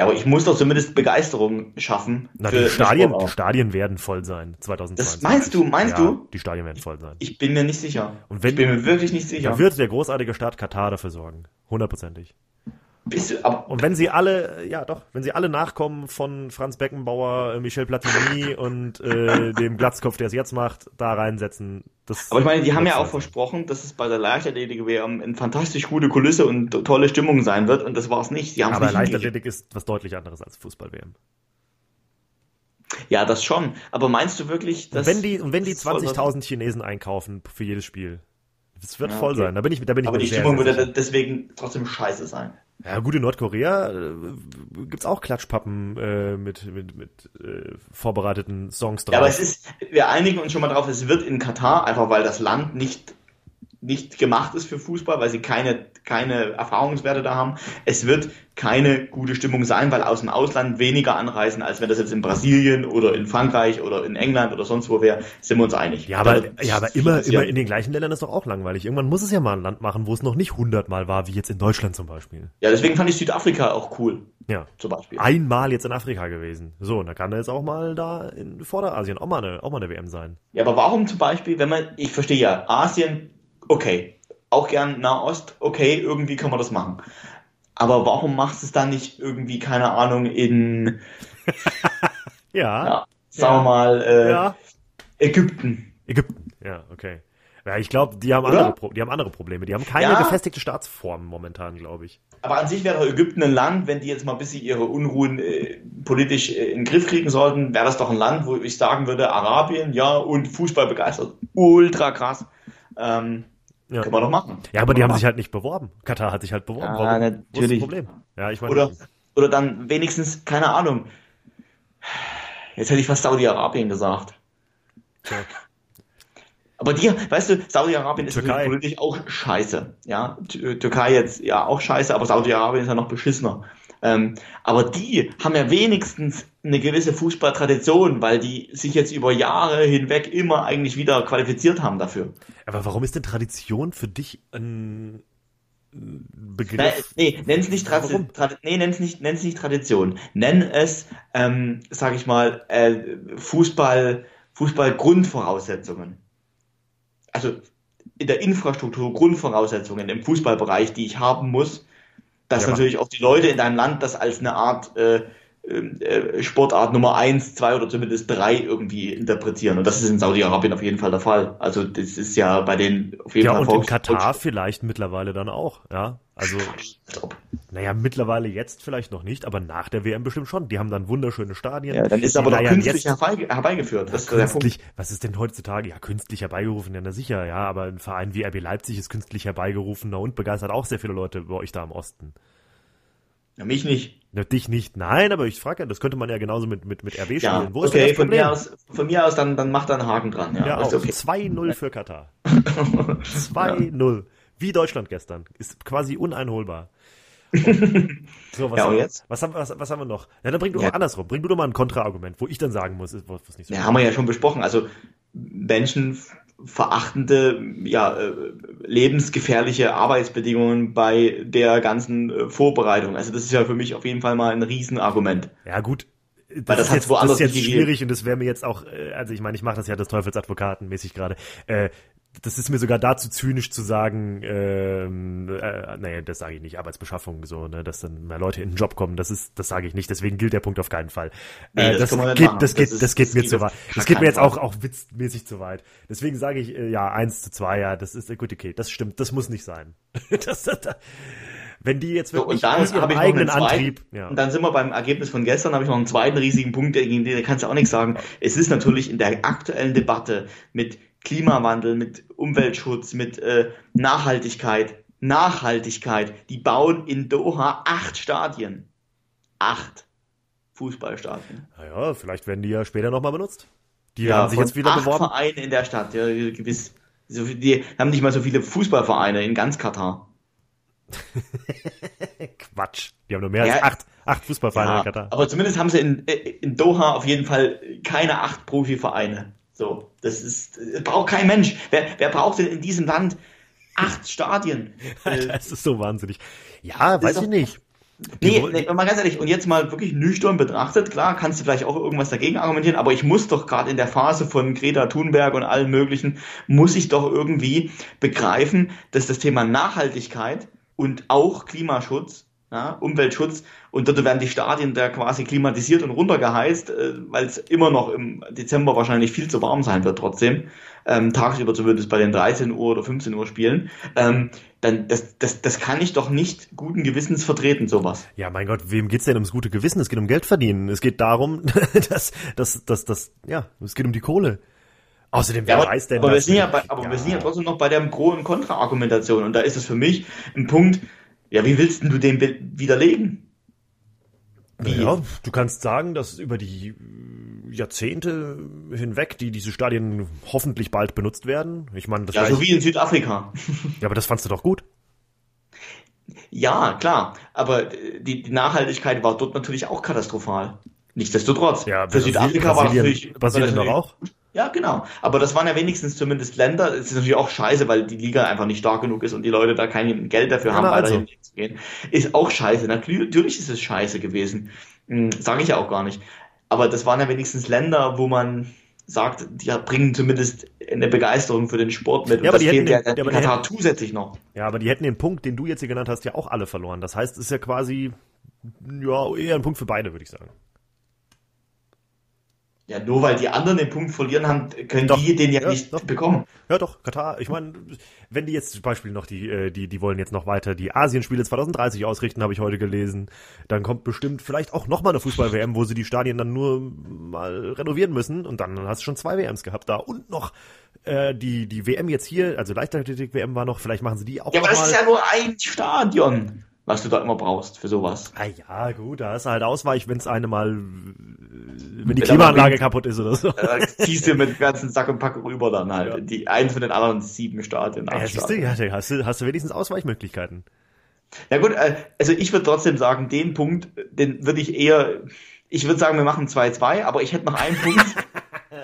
Ja, aber ich muss doch zumindest Begeisterung schaffen. Na, die Stadien, die Stadien werden voll sein, 2020. Das meinst du, meinst ja, du? Die Stadien werden voll sein. Ich bin mir nicht sicher. Und wenn, ich bin mir wirklich nicht sicher. Dann wird der großartige Staat Katar dafür sorgen. Hundertprozentig. Aber, und wenn sie alle, ja doch, wenn sie alle nachkommen von Franz Beckenbauer, äh, Michel Platini und äh, dem Glatzkopf, der es jetzt macht, da reinsetzen. Das aber ich meine, die haben ja auch versprochen, dass es bei der Leichtathletik WM eine fantastisch gute Kulisse und tolle Stimmung sein wird und das war es nicht. Die aber nicht Leichtathletik ist was deutlich anderes als Fußball-WM. Ja, das schon. Aber meinst du wirklich, dass. Und wenn die, und wenn die 20.000 Chinesen einkaufen für jedes Spiel, es wird ja, voll okay. sein. Da bin ich, da bin ich Aber die Stimmung würde deswegen trotzdem scheiße sein. Ja, gut, in Nordkorea äh, gibt's auch Klatschpappen äh, mit, mit, mit äh, vorbereiteten Songs drauf. Ja, aber es ist, wir einigen uns schon mal drauf, es wird in Katar, einfach weil das Land nicht, nicht gemacht ist für Fußball, weil sie keine, keine Erfahrungswerte da haben. Es wird keine gute Stimmung sein, weil aus dem Ausland weniger anreisen, als wenn das jetzt in Brasilien oder in Frankreich oder in England oder sonst wo wäre, sind wir uns einig. Ja, aber, ja, aber immer, immer in den gleichen Ländern ist doch auch langweilig. Irgendwann muss es ja mal ein Land machen, wo es noch nicht hundertmal war, wie jetzt in Deutschland zum Beispiel. Ja, deswegen fand ich Südafrika auch cool. Ja. Zum Beispiel. Einmal jetzt in Afrika gewesen. So, und da kann er jetzt auch mal da in Vorderasien auch mal eine, auch mal eine WM sein. Ja, aber warum zum Beispiel, wenn man, ich verstehe ja, Asien, okay. Auch gern Nahost, okay, irgendwie kann man das machen. Aber warum machst du es dann nicht irgendwie, keine Ahnung, in ja, ja, sagen ja. wir mal, äh, ja. Ägypten. Ägypten, ja, okay. Ja, ich glaube, die haben andere, die haben andere Probleme. Die haben keine ja. gefestigte Staatsform momentan, glaube ich. Aber an sich wäre Ägypten ein Land, wenn die jetzt mal ein bisschen ihre Unruhen äh, politisch äh, in den Griff kriegen sollten, wäre das doch ein Land, wo ich sagen würde, Arabien, ja, und Fußball begeistert. Ultra krass. Ähm, ja. Können wir doch machen. Ja, aber die haben sich halt nicht beworben. Katar hat sich halt beworben. Ja, Warum? natürlich. Problem? Ja, ich meine. Oder, oder dann wenigstens, keine Ahnung. Jetzt hätte ich fast Saudi-Arabien gesagt. Ja. Aber die, weißt du, Saudi-Arabien ist politisch auch scheiße. Ja, Türkei jetzt ja auch scheiße, aber Saudi-Arabien ist ja noch beschissener. Ähm, aber die haben ja wenigstens eine gewisse Fußballtradition, weil die sich jetzt über Jahre hinweg immer eigentlich wieder qualifiziert haben dafür. Aber warum ist denn Tradition für dich ein Begriff? nee, nenn es nicht, Tra Tra nee, nenn's nicht, nenn's nicht Tradition. Nenn es, ähm, sag ich mal, äh, Fußball, Fußball-Grundvoraussetzungen. Also in der Infrastruktur Grundvoraussetzungen im Fußballbereich, die ich haben muss, dass ja, natürlich auch die Leute in deinem Land das als eine Art äh, äh, Sportart Nummer eins, zwei oder zumindest drei irgendwie interpretieren. Und das ist in Saudi-Arabien auf jeden Fall der Fall. Also das ist ja bei denen auf jeden ja, Fall. Ja, und in Katar vielleicht mittlerweile dann auch, ja. Also, naja, mittlerweile jetzt vielleicht noch nicht, aber nach der WM bestimmt schon. Die haben dann wunderschöne Stadien. Ja, dann ist aber doch künstlich jetzt, herbeigeführt. Ja, künstlich, was ist denn heutzutage? Ja, künstlich herbeigerufen, ja, na sicher, ja, aber ein Verein wie RB Leipzig ist künstlich herbeigerufen und begeistert auch sehr viele Leute bei euch da im Osten. Ja, mich nicht. Ja, dich nicht, nein, aber ich frage ja, das könnte man ja genauso mit, mit, mit RB ja, spielen. Wo ist okay, das Problem? Von mir aus, von mir aus dann, dann macht da einen Haken dran. Ja, ja okay. 2-0 für Katar. 2-0. Wie Deutschland gestern. Ist quasi uneinholbar. so, was, ja, und jetzt? Was haben, was, was haben wir noch? Ja, dann bring du ja. mal andersrum. Bring du doch mal ein Kontraargument, wo ich dann sagen muss, was nicht so Ja, haben wir ja schon besprochen. Also Menschen verachtende, ja, äh, lebensgefährliche Arbeitsbedingungen bei der ganzen äh, Vorbereitung. Also das ist ja für mich auf jeden Fall mal ein Riesenargument. Ja gut, das, Weil das, ist jetzt, das ist jetzt schwierig und das wäre mir jetzt auch, äh, also ich meine, ich mache das ja des Teufelsadvokaten mäßig gerade. Äh, das ist mir sogar dazu zynisch zu sagen, ähm, äh, naja, das sage ich nicht, Arbeitsbeschaffung so, ne, dass dann mehr Leute in den Job kommen, das ist, das sage ich nicht, deswegen gilt der Punkt auf keinen Fall. Nee, äh, das, das geht, das geht, das, ist, das geht das mir zu weit. Das geht mir jetzt auch, auch witzmäßig zu weit. Deswegen sage ich, äh, ja, eins zu zwei, ja, das ist, äh, gut, okay, das stimmt, das muss nicht sein. das, das, das, wenn die jetzt wirklich so, und dann ihren eigenen zweiten, Antrieb. Ja. Und dann sind wir beim Ergebnis von gestern, habe ich noch einen zweiten riesigen Punkt, gegen den kannst du auch nichts sagen. Es ist natürlich in der aktuellen Debatte mit Klimawandel, mit Umweltschutz, mit äh, Nachhaltigkeit. Nachhaltigkeit. Die bauen in Doha acht Stadien. Acht Fußballstadien. Naja, vielleicht werden die ja später nochmal benutzt. Die ja, haben sich jetzt wieder acht beworben. Vereine in der Stadt, ja, gewiss. Die haben nicht mal so viele Fußballvereine in ganz Katar. Quatsch. Die haben nur mehr ja, als acht, acht Fußballvereine ja, in Katar. Aber zumindest haben sie in, in Doha auf jeden Fall keine acht Profivereine. So, das ist, das braucht kein Mensch. Wer, wer braucht denn in diesem Land acht Stadien? das ist so wahnsinnig. Ja, weiß ich nicht. Nee, nee, mal ganz ehrlich, und jetzt mal wirklich nüchtern betrachtet, klar, kannst du vielleicht auch irgendwas dagegen argumentieren, aber ich muss doch gerade in der Phase von Greta Thunberg und allen möglichen, muss ich doch irgendwie begreifen, dass das Thema Nachhaltigkeit und auch Klimaschutz ja, Umweltschutz und dort werden die Stadien da quasi klimatisiert und runtergeheizt, äh, weil es immer noch im Dezember wahrscheinlich viel zu warm sein wird trotzdem, ähm, tagsüber zumindest bei den 13 Uhr oder 15 Uhr Spielen, ähm, dann das, das, das kann ich doch nicht guten Gewissens vertreten, sowas. Ja, mein Gott, wem geht's denn ums gute Gewissen? Es geht um Geld verdienen. Es geht darum, dass, dass, dass, dass ja, es geht um die Kohle. Außerdem, wer ja, weiß denn aber wir sind ja, bei, aber ja. wir sind ja trotzdem noch bei der Pro- und Kontra-Argumentation und da ist es für mich ein Punkt, ja, wie willst du den widerlegen? Wie? Ja, du kannst sagen, dass über die Jahrzehnte hinweg, die diese Stadien hoffentlich bald benutzt werden. Ich meine, das ja, so wie in Südafrika. ja, aber das fandst du doch gut. Ja, klar, aber die, die Nachhaltigkeit war dort natürlich auch katastrophal. Nichtsdestotrotz. Ja, für Südafrika war das natürlich. Brasilien doch auch? Ja, genau. Aber das waren ja wenigstens zumindest Länder. Es ist natürlich auch scheiße, weil die Liga einfach nicht stark genug ist und die Leute da kein Geld dafür haben, weiterhin also. zu gehen. Ist auch scheiße. Natürlich ist es scheiße gewesen. Hm, Sage ich ja auch gar nicht. Aber das waren ja wenigstens Länder, wo man sagt, die bringen zumindest eine Begeisterung für den Sport mit. Ja, aber das die hätten ja, den, ja Katar hätten, zusätzlich noch. Ja, aber die hätten den Punkt, den du jetzt hier genannt hast, ja auch alle verloren. Das heißt, es ist ja quasi ja eher ein Punkt für beide, würde ich sagen. Ja, nur weil die anderen den Punkt verlieren haben, können doch, die den ja, ja nicht doch. bekommen. Ja, doch, Katar. Ich meine, wenn die jetzt zum Beispiel noch die, äh, die, die wollen jetzt noch weiter die Asienspiele 2030 ausrichten, habe ich heute gelesen, dann kommt bestimmt vielleicht auch nochmal eine Fußball-WM, wo sie die Stadien dann nur mal renovieren müssen und dann hast du schon zwei WMs gehabt da und noch äh, die, die WM jetzt hier, also Leichtathletik-WM war noch, vielleicht machen sie die auch Ja, aber das ist ja nur ein Stadion was du da immer brauchst für sowas. Ah ja, gut, da ist halt Ausweich, wenn es eine mal, wenn die Klimaanlage kaputt ist oder so. Da ziehst du mit dem ganzen Sack und Pack rüber dann halt. Ja. Die einen von den anderen sieben Stadien. Ja, siehst du, ja, hast du, hast du wenigstens Ausweichmöglichkeiten. Ja gut, äh, also ich würde trotzdem sagen, den Punkt, den würde ich eher, ich würde sagen, wir machen 2-2, aber ich hätte noch einen Punkt.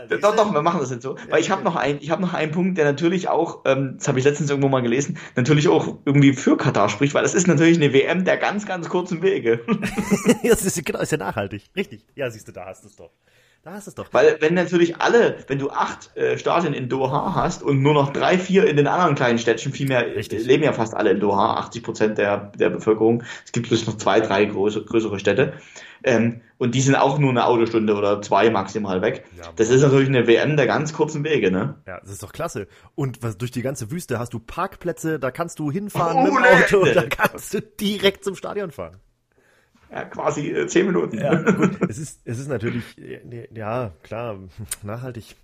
doch, doch, wir machen das jetzt so. Weil ich habe noch einen, ich habe noch einen Punkt, der natürlich auch, ähm, das habe ich letztens irgendwo mal gelesen, natürlich auch irgendwie für Katar spricht, weil das ist natürlich eine WM der ganz, ganz kurzen Wege. das ist genau, ist ja nachhaltig. Richtig. Ja, siehst du, da hast du es doch. Da hast du es doch. Weil wenn natürlich alle, wenn du acht äh, Stadien in Doha hast und nur noch drei, vier in den anderen kleinen Städtchen, vielmehr Richtig. leben ja fast alle in Doha, 80 Prozent der, der Bevölkerung. Es gibt bloß noch zwei, drei große, größere Städte. Ähm, und die sind auch nur eine Autostunde oder zwei maximal weg. Ja, das ist natürlich eine WM der ganz kurzen Wege, ne? Ja, das ist doch klasse. Und was durch die ganze Wüste hast du Parkplätze, da kannst du hinfahren oh, mit dem Auto, da kannst du direkt zum Stadion fahren. Ja, quasi äh, zehn Minuten. Ja, gut. es ist, es ist natürlich, äh, ja, klar, nachhaltig.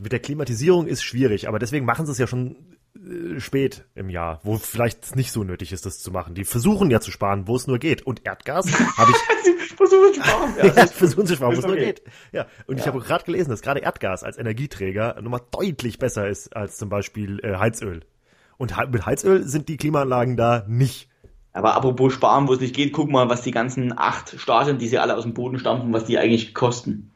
Mit der Klimatisierung ist schwierig, aber deswegen machen sie es ja schon äh, spät im Jahr, wo vielleicht nicht so nötig ist, das zu machen. Die versuchen ja zu sparen, wo es nur geht. Und Erdgas habe ich. versuchen zu sparen. Ja, ja versuchen zu sparen, wo es nur geht. Ja. Und ja. ich habe gerade gelesen, dass gerade Erdgas als Energieträger nochmal deutlich besser ist als zum Beispiel äh, Heizöl. Und mit Heizöl sind die Klimaanlagen da nicht. Aber apropos sparen, wo es nicht geht, guck mal, was die ganzen acht Stadien, die sie alle aus dem Boden stampfen, was die eigentlich kosten.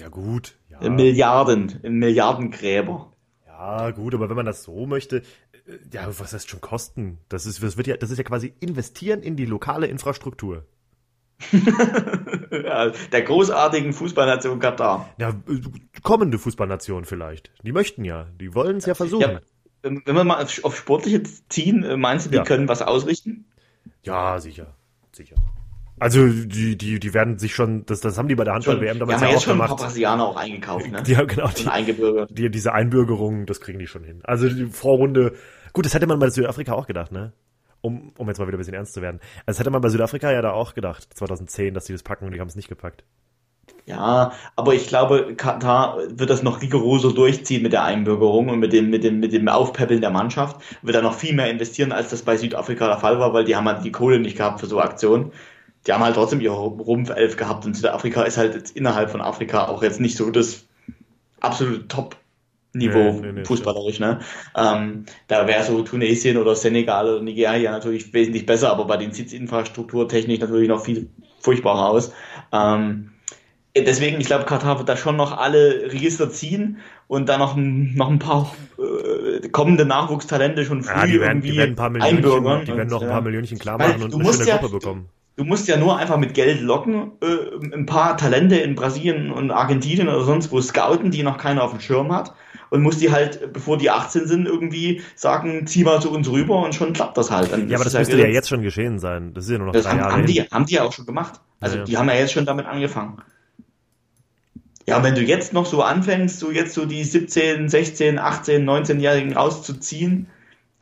Ja gut. Ja. Milliarden, Milliardengräber. Ja gut, aber wenn man das so möchte, äh, ja, was heißt schon kosten? Das ist, das wird ja, das ist ja quasi investieren in die lokale Infrastruktur. der großartigen Fußballnation Katar. Ja, äh, kommende Fußballnation vielleicht. Die möchten ja, die wollen es ja versuchen. Ja, wenn wir mal auf Sportliche ziehen, äh, meinst du, die ja. können was ausrichten? Ja, sicher. Sicher. Also die, die, die werden sich schon, das, das haben die bei der Handball-WM damals ja, ja auch schon gemacht. Ein paar Brasilianer auch eingekauft, ne? Die haben genau die, eingebürgert. Die, diese Einbürgerung, das kriegen die schon hin. Also die Vorrunde, gut, das hätte man bei Südafrika auch gedacht, ne? Um, um jetzt mal wieder ein bisschen ernst zu werden. Also das hätte man bei Südafrika ja da auch gedacht, 2010, dass die das packen und die haben es nicht gepackt. Ja, aber ich glaube, Katar wird das noch rigoroser durchziehen mit der Einbürgerung und mit dem, mit dem, mit dem Aufpäppeln der Mannschaft. Wird da noch viel mehr investieren, als das bei Südafrika der Fall war, weil die haben halt die Kohle nicht gehabt für so Aktionen. Die haben halt trotzdem ihre Rumpfelf gehabt und Südafrika ist halt jetzt innerhalb von Afrika auch jetzt nicht so das absolute Top Niveau nee, nee, nee, fußballerisch, ne? Ähm, da wäre so Tunesien oder Senegal oder Nigeria natürlich wesentlich besser, aber bei denen sieht es infrastrukturtechnisch natürlich noch viel furchtbarer aus. Ähm, deswegen, ich glaube, Katar wird da schon noch alle Register ziehen und da noch, noch ein paar äh, kommende Nachwuchstalente schon früh ja, die werden, irgendwie die werden ein paar einbürgern. Die werden noch ein paar ja. Millionchen klar machen und eine schöne ja, Gruppe bekommen. Du musst ja nur einfach mit Geld locken, äh, ein paar Talente in Brasilien und Argentinien oder sonst wo scouten, die noch keiner auf dem Schirm hat und musst die halt, bevor die 18 sind, irgendwie sagen, zieh mal zu uns rüber und schon klappt das halt. Dann ja, aber das müsste ja jetzt schon geschehen sein. Das ist ja nur noch das drei haben, Jahre haben die, haben die ja auch schon gemacht. Also ja, ja. die haben ja jetzt schon damit angefangen. Ja, wenn du jetzt noch so anfängst, so jetzt so die 17, 16, 18, 19-Jährigen rauszuziehen,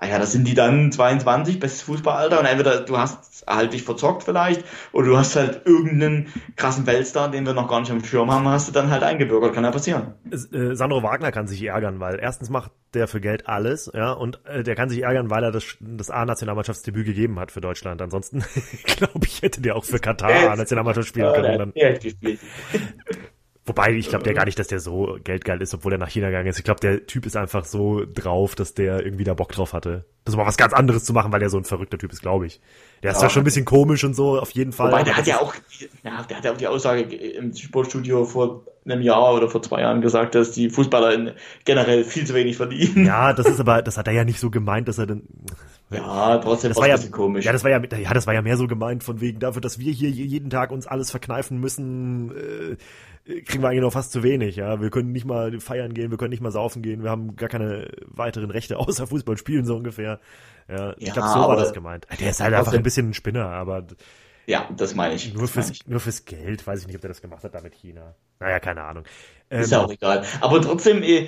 naja, ah da sind die dann 22, bestes Fußballalter und entweder du hast halt dich verzockt vielleicht oder du hast halt irgendeinen krassen Weltstar, den wir noch gar nicht am Schirm haben, hast du dann halt eingebürgert, kann ja passieren. Äh, Sandro Wagner kann sich ärgern, weil erstens macht der für Geld alles, ja, und äh, der kann sich ärgern, weil er das, das A-Nationalmannschaftsdebüt gegeben hat für Deutschland. Ansonsten, glaube ich, hätte der auch für Katar A-Nationalmannschaft spielen können. Dann. Wobei, ich glaube ja gar nicht, dass der so geldgeil ist, obwohl er nach China gegangen ist. Ich glaube, der Typ ist einfach so drauf, dass der irgendwie da Bock drauf hatte. Das mal was ganz anderes zu machen, weil er so ein verrückter Typ ist, glaube ich. Der ist ja. zwar schon ein bisschen komisch und so, auf jeden Fall. Wobei, der hat ja auch, ja, der hat ja auch die Aussage im Sportstudio vor einem Jahr oder vor zwei Jahren gesagt, dass die Fußballer generell viel zu wenig verdienen. Ja, das ist aber, das hat er ja nicht so gemeint, dass er dann, ja, trotzdem das war ja, komisch. Ja, das war ja, ja, das war ja mehr so gemeint von wegen dafür, dass wir hier jeden Tag uns alles verkneifen müssen, äh, kriegen wir eigentlich noch fast zu wenig, ja. Wir können nicht mal feiern gehen, wir können nicht mal saufen gehen, wir haben gar keine weiteren Rechte außer Fußball spielen, so ungefähr. Ja, ich ja, glaube, so war das gemeint. Der ist halt einfach ein bisschen ein Spinner, aber ja, das meine ich. Nur fürs, ich. nur fürs Geld, weiß ich nicht, ob der das gemacht hat da mit China. Naja, keine Ahnung. Ähm, ist ja auch egal. Aber trotzdem, äh,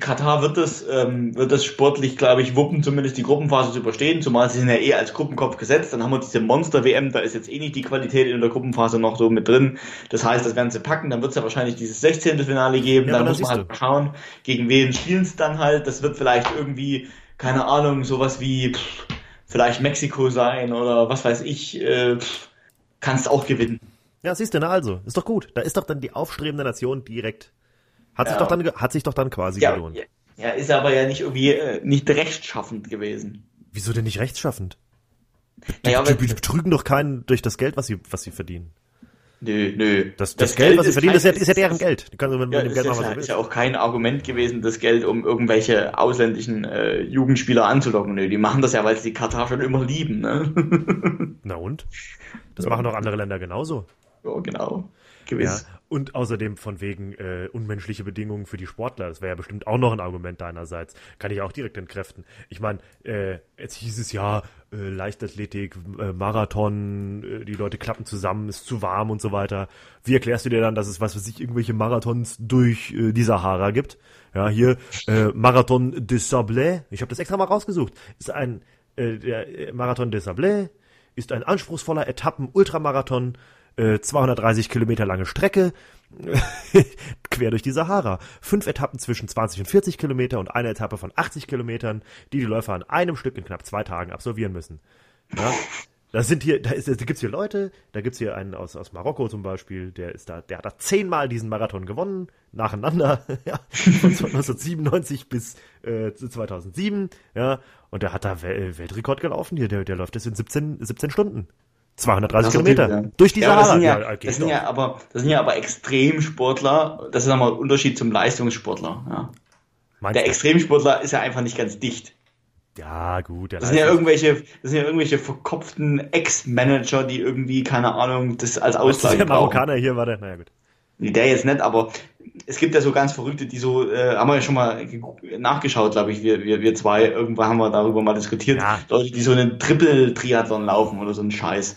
Katar wird das, ähm, wird das sportlich, glaube ich, wuppen, zumindest die Gruppenphase zu überstehen, zumal sie sind ja eh als Gruppenkopf gesetzt. Dann haben wir diese Monster-WM, da ist jetzt eh nicht die Qualität in der Gruppenphase noch so mit drin. Das heißt, das werden sie packen, dann wird es ja wahrscheinlich dieses 16. Finale geben, ja, dann muss man halt du. schauen, gegen wen spielen es dann halt. Das wird vielleicht irgendwie, keine Ahnung, sowas wie pff, vielleicht Mexiko sein oder was weiß ich, äh, kannst auch gewinnen. Ja, siehst du, na also, ist doch gut. Da ist doch dann die aufstrebende Nation direkt. Hat ja. sich doch dann, hat sich doch dann quasi ja, gelohnt. Ja, ja, ist aber ja nicht irgendwie, äh, nicht rechtschaffend gewesen. Wieso denn nicht rechtschaffend? Die, naja, die, die betrügen doch keinen durch das Geld, was sie, was sie verdienen. Nö, nö. Das, das, das Geld, Geld, was sie verdienen, ist, ja, ist ja deren Geld. Die können mit, ja, dem Geld machen, was ja, ist ja auch kein Argument gewesen, das Geld, um irgendwelche ausländischen äh, Jugendspieler anzulocken. Nö, die machen das ja, weil sie die Katar schon immer lieben. Ne? Na und? Das ja. machen auch andere Länder genauso. Ja, genau. Gewiss. Ja, und außerdem von wegen äh, unmenschliche Bedingungen für die Sportler. Das wäre ja bestimmt auch noch ein Argument deinerseits. Kann ich auch direkt entkräften. Ich meine, äh, jetzt hieß es ja, äh, Leichtathletik, äh, Marathon, äh, die Leute klappen zusammen, ist zu warm und so weiter. Wie erklärst du dir dann, dass es was für sich irgendwelche Marathons durch äh, die Sahara gibt? Ja, hier äh, Marathon des Sablés. Ich habe das extra mal rausgesucht. Ist ein äh, der äh, Marathon des Sablés ist ein anspruchsvoller Etappen-Ultramarathon, äh, 230 Kilometer lange Strecke, quer durch die Sahara. Fünf Etappen zwischen 20 und 40 Kilometer und eine Etappe von 80 Kilometern, die die Läufer an einem Stück in knapp zwei Tagen absolvieren müssen. Ja? Das sind hier, da, ist, da gibt's hier Leute, da gibt's hier einen aus, aus Marokko zum Beispiel, der ist da, der hat da zehnmal diesen Marathon gewonnen, nacheinander, ja, von 1997 bis äh, 2007, ja, und der hat da Wel Weltrekord gelaufen, hier, der, der läuft jetzt in 17, 17 Stunden. 230 Kilometer ja. durch die ja, Sahara. Das sind ja, ja, das sind ja aber, das sind ja aber Extremsportler. Das ist nochmal ein Unterschied zum Leistungssportler. Ja. der Extremsportler ist ja einfach nicht ganz dicht. Ja, gut. Das sind ja irgendwelche, das sind ja irgendwelche verkopften Ex-Manager, die irgendwie, keine Ahnung, das als Ausgleich der Marokkaner hier war der, naja gut. Der jetzt nicht, aber es gibt ja so ganz Verrückte, die so, äh, haben wir ja schon mal nachgeschaut, glaube ich, wir, wir, wir zwei, irgendwann haben wir darüber mal diskutiert, ja. Leute, die so einen Triple-Triathlon laufen oder so einen Scheiß.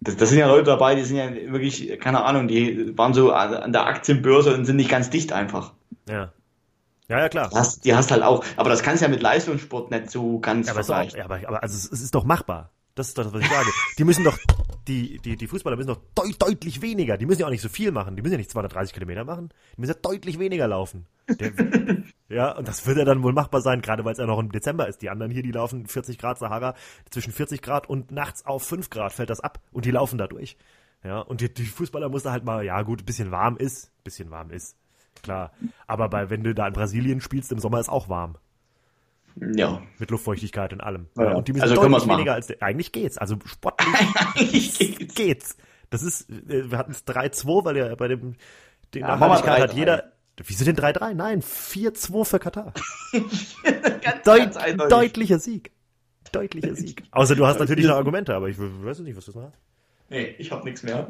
Das, das sind ja Leute dabei, die sind ja wirklich, keine Ahnung, die waren so an der Aktienbörse und sind nicht ganz dicht einfach. Ja. Ja, ja, klar. Die hast, die hast halt auch, aber das kannst du ja mit Leistungssport nicht so ganz ja, aber vergleichen. Auch, ja, aber, aber also es ist doch machbar. Das ist doch das, was ich sage. Die müssen doch, die, die, die Fußballer müssen doch deut, deutlich weniger. Die müssen ja auch nicht so viel machen. Die müssen ja nicht 230 Kilometer machen. Die müssen ja deutlich weniger laufen. Der, ja, und das wird ja dann wohl machbar sein, gerade weil es ja noch im Dezember ist. Die anderen hier, die laufen 40 Grad Sahara, zwischen 40 Grad und nachts auf 5 Grad fällt das ab und die laufen da durch. Ja, und die, die Fußballer muss da halt mal, ja gut, ein bisschen warm ist, bisschen warm ist klar. Aber bei, wenn du da in Brasilien spielst, im Sommer ist auch warm. Ja. Mit Luftfeuchtigkeit und allem. Ja, Und die müssen also deutlich weniger als, der, eigentlich geht's. Also sportlich geht's. geht's. Das ist, äh, wir hatten es 3-2, weil ja bei dem, den ja, Nachhaltigkeit hat jeder, wieso denn 3-3? Nein, 4-2 für Katar. ganz, Deut ganz deutlicher Sieg. Deutlicher Sieg. Außer du hast natürlich noch Argumente, aber ich weiß nicht, was du sagst. Nee, ich hab nichts mehr.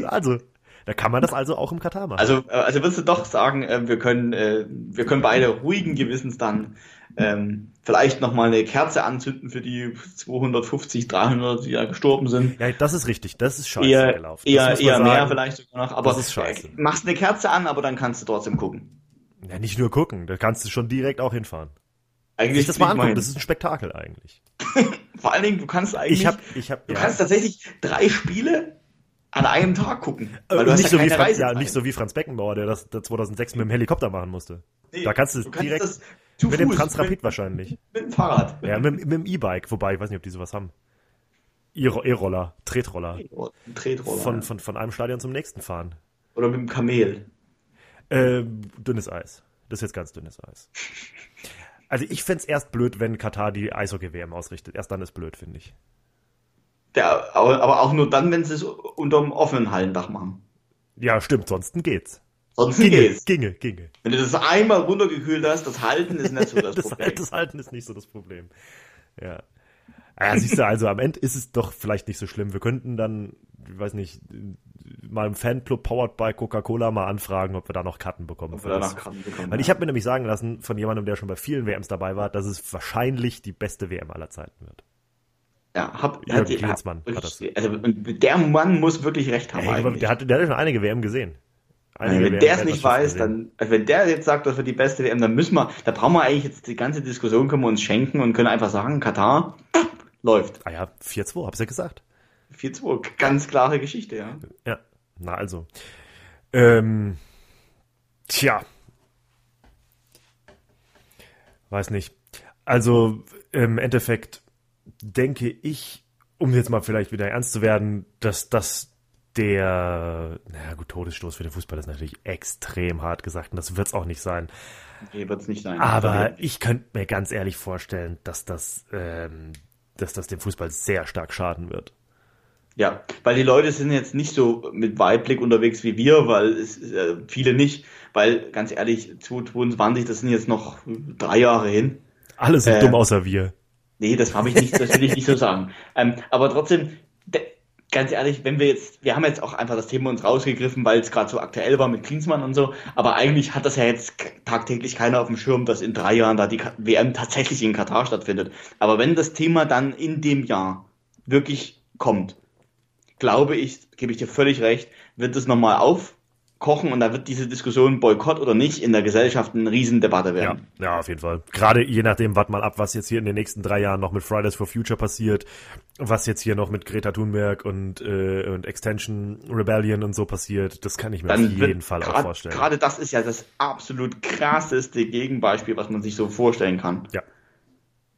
Ja, also, da kann man das also auch im Katar machen. Also, äh, also würdest du doch sagen, äh, wir können, wir können beide ruhigen Gewissens dann ähm, vielleicht nochmal eine Kerze anzünden für die 250, 300, die da gestorben sind. Ja, das ist richtig. Das ist scheiße eher, gelaufen. Eher, eher mehr vielleicht sogar noch. Aber das ist scheiße. machst eine Kerze an, aber dann kannst du trotzdem gucken. Ja, nicht nur gucken. Da kannst du schon direkt auch hinfahren. Eigentlich das mal angucken. Das ist ein Spektakel eigentlich. Vor allen Dingen, du kannst eigentlich, ich hab, ich hab, du ja. kannst tatsächlich drei Spiele an einem Tag gucken. Weil du nicht, so wie Franz, ja, nicht so wie Franz Beckenbauer, der das 2006 mit dem Helikopter machen musste. Nee, da kannst du, du kannst direkt mit Fuß, dem Transrapid wahrscheinlich. Mit dem Fahrrad. Ja, mit, mit dem E-Bike, wobei ich weiß nicht, ob die sowas haben. E-Roller, Tretroller. Tretroller. Von, von, von einem Stadion zum nächsten fahren. Oder mit dem Kamel. Äh, dünnes Eis. Das ist jetzt ganz dünnes Eis. Also ich fände erst blöd, wenn Katar die Eishockey-WM ausrichtet. Erst dann ist blöd, finde ich. Der, aber auch nur dann, wenn sie es unter dem offenen Hallendach machen. Ja, stimmt, sonst geht's. Sonst ginge, geht's. Ginge, ginge. Wenn du das einmal runtergekühlt hast, das Halten ist nicht so das, das Problem. Das Halten ist nicht so das Problem. Ja. Ja, siehst du, also am Ende ist es doch vielleicht nicht so schlimm. Wir könnten dann, ich weiß nicht, mal im Fanclub Powered by Coca-Cola mal anfragen, ob wir da noch Karten bekommen. Ob wir da noch Karten bekommen. Weil ich habe mir nämlich sagen lassen von jemandem, der schon bei vielen WMs dabei war, dass es wahrscheinlich die beste WM aller Zeiten wird. Ja, hab, Jürgen hat, Klinsmann hat, hat das. Also, der Mann muss wirklich recht haben. Ey, der, hat, der hat ja schon einige WM gesehen. Also wenn der es nicht weiß, dann, also wenn der jetzt sagt, das wird die beste WM, dann müssen wir, da brauchen wir eigentlich jetzt die ganze Diskussion können wir uns schenken und können einfach sagen, Katar läuft. Ah ja, 4-2, hab's ja gesagt. 4-2, ganz klare Geschichte, ja. Ja, na also. Ähm, tja. Weiß nicht. Also im Endeffekt denke ich, um jetzt mal vielleicht wieder ernst zu werden, dass das der, naja gut, Todesstoß für den Fußball ist natürlich extrem hart gesagt und das wird's auch nicht sein. Nee, wird's nicht sein. Aber ich könnte mir ganz ehrlich vorstellen, dass das, ähm, dass das dem Fußball sehr stark schaden wird. Ja, weil die Leute sind jetzt nicht so mit Weitblick unterwegs wie wir, weil es äh, viele nicht, weil ganz ehrlich, 2022, das sind jetzt noch drei Jahre hin. Alle sind Äh, dumm außer wir. Nee, das habe ich nicht, das will ich nicht so sagen. Ähm, aber trotzdem, de, ganz ehrlich, wenn wir jetzt, wir haben jetzt auch einfach das Thema uns rausgegriffen, weil es gerade so aktuell war mit Klinsmann und so, aber eigentlich hat das ja jetzt tagtäglich keiner auf dem Schirm, dass in drei Jahren da die WM tatsächlich in Katar stattfindet. Aber wenn das Thema dann in dem Jahr wirklich kommt, glaube ich, gebe ich dir völlig recht, wird es nochmal aufkochen und da wird diese Diskussion Boykott oder nicht in der Gesellschaft eine Riesendebatte Ja, werden. ja, auf jeden Fall. Gerade je nachdem, wart mal ab, was jetzt hier in den nächsten drei Jahren noch mit Fridays for Future passiert, was jetzt hier noch mit Greta Thunberg und, äh, und Extension Rebellion und so passiert, das kann ich mir auf Dann jeden wird Fall auch grad- vorstellen. Gerade das ist ja das absolut krasseste Gegenbeispiel, was man sich so vorstellen kann. Ja.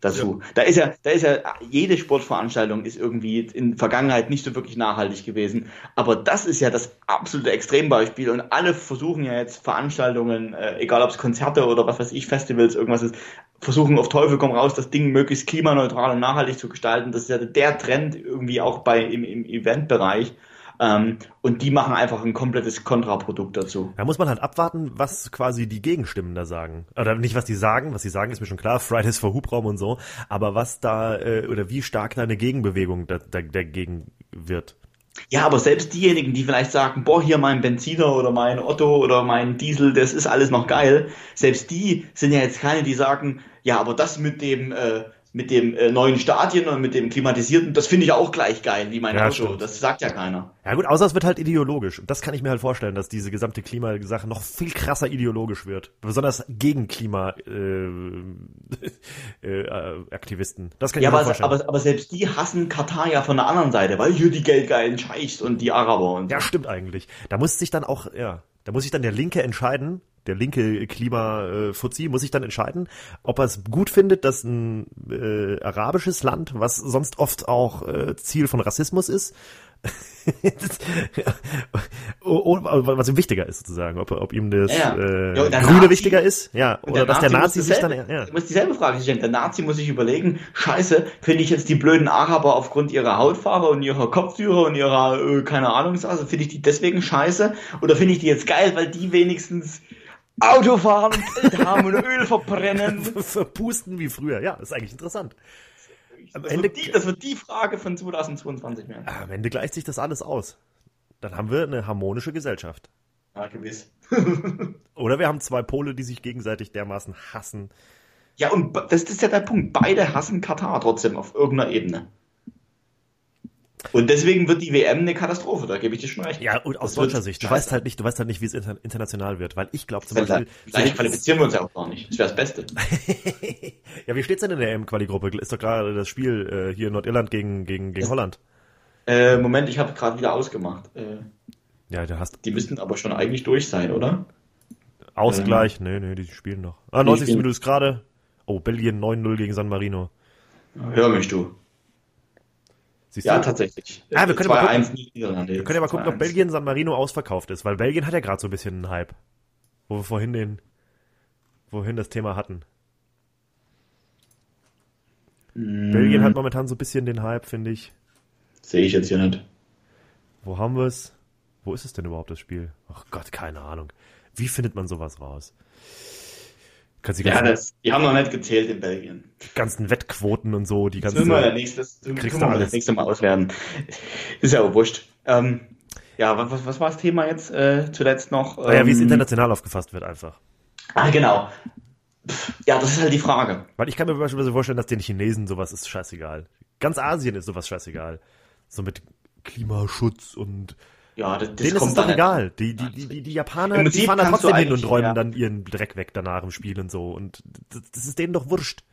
Dazu. Da ist ja, da ist ja, jede Sportveranstaltung ist irgendwie in der Vergangenheit nicht so wirklich nachhaltig gewesen. Aber das ist ja das absolute Extrembeispiel und alle versuchen ja jetzt Veranstaltungen, äh, egal ob es Konzerte oder was weiß ich, Festivals, irgendwas ist, versuchen auf Teufel komm raus, das Ding möglichst klimaneutral und nachhaltig zu gestalten. Das ist ja der Trend irgendwie auch bei, im, im Eventbereich. Ähm, und die machen einfach ein komplettes Kontraprodukt dazu. Da muss man halt abwarten, was quasi die Gegenstimmen da sagen. Oder nicht, was die sagen, was sie sagen, ist mir schon klar, Fridays for Hubraum und so, aber was da, äh, oder wie stark da eine Gegenbewegung da, da, dagegen wird. Ja, aber selbst diejenigen, die vielleicht sagen, boah, hier mein Benziner oder mein Otto oder mein Diesel, das ist alles noch geil, selbst die sind ja jetzt keine, die sagen, ja, aber das mit dem, äh, mit dem äh, neuen Stadien und mit dem klimatisierten, das finde ich auch gleich geil wie mein Ja, Auto. stimmt. Das sagt ja keiner. Ja gut, außer es wird halt ideologisch. Und das kann ich mir halt vorstellen, dass diese gesamte Klimasache noch viel krasser ideologisch wird. Besonders gegen Klima-Aktivisten. Äh, äh, Aktivisten. das kann ich Ja, mir aber, vorstellen. aber, aber selbst die hassen Katar ja von der anderen Seite, weil hier die geldgeilen Scheichs und die Araber und so. ja, stimmt eigentlich. Da muss sich dann auch, ja, da muss sich dann der Linke entscheiden, der linke Klima-Fuzzi muss sich dann entscheiden, ob er es gut findet, dass ein äh, arabisches Land, was sonst oft auch äh, Ziel von Rassismus ist, das, ja, was ihm wichtiger ist sozusagen, ob, ob ihm das Ja, ja. äh, Grüne Nazi- wichtiger ist, ja, oder dass der Nazi sich dann, ja, muss dieselbe Frage stellen. Der Nazi muss sich überlegen, scheiße, finde ich jetzt die blöden Araber aufgrund ihrer Hautfarbe und ihrer Kopftüre und ihrer, äh, keine Ahnung, also finde ich die deswegen scheiße? Oder finde ich die jetzt geil, weil die wenigstens Auto fahren und Geld haben und Öl verbrennen? verpusten wie früher. Ja, ist eigentlich interessant. Am Das Ende, wird, die, das wird die Frage von 2022 werden. am Ende gleicht sich das alles aus. Dann haben wir eine harmonische Gesellschaft. Ja, gewiss. Oder wir haben zwei Pole, die sich gegenseitig dermaßen hassen. Ja, und das ist ja der Punkt. Beide hassen Katar trotzdem auf irgendeiner Ebene. Und deswegen wird die WM eine Katastrophe, da gebe ich dir schon recht. Ja, und aus Das deutscher Sicht. Du scheiße. weißt halt nicht, du weißt halt nicht, wie es inter international wird, weil ich glaube zum Beispiel. vielleicht qualifizieren wir uns ja auch gar nicht. Das wäre das Beste. ja, wie steht's denn in der EM-Quali-Gruppe? Ist doch gerade das Spiel äh, hier in Nordirland gegen, gegen, gegen Das- Holland. Äh, Moment, ich habe gerade wieder ausgemacht. Äh, Ja, du hast die müssten aber schon eigentlich durch sein, oder? Ausgleich. Nee, nee, die spielen noch. Ah, Die 90. spielen- Minute ist gerade. Oh, Belgien 9-0 gegen San Marino. Hör mich du. Siehst Ja, du? tatsächlich. Ah, wir können mal 2-1 Niederlande. Wir können ja mal gucken, ob 2-1. Belgien San Marino ausverkauft ist, weil Belgien hat ja gerade so ein bisschen einen Hype. wo wir vorhin den, wohin das Thema hatten. Mm. Belgien hat momentan so ein bisschen den Hype, finde ich. Sehe ich jetzt hier nicht. Wo haben wir es? Wo ist es denn überhaupt, das Spiel? Ach Gott, keine Ahnung. Wie findet man sowas raus? Kannst ja, das, die haben noch nicht gezählt in Belgien. Die ganzen Wettquoten und so, die ganzen. Das nächstes, kriegst du alles. das nächste Mal auswerten. Ist ja auch wurscht. Ähm, ja, was, was war das Thema jetzt äh, zuletzt noch? Naja, wie es ähm, international aufgefasst wird einfach. Ah, genau. Ja, das ist halt die Frage. Weil ich kann mir beispielsweise vorstellen, dass den Chinesen sowas ist scheißegal. Ganz Asien ist sowas scheißegal. So mit Klimaschutz und ja, das, das Denen ist es doch egal. Die, die, die, die, die Japaner, die fahren dann trotzdem hin und räumen ja. dann ihren Dreck weg danach im Spiel und so. Und das, das ist denen doch wurscht.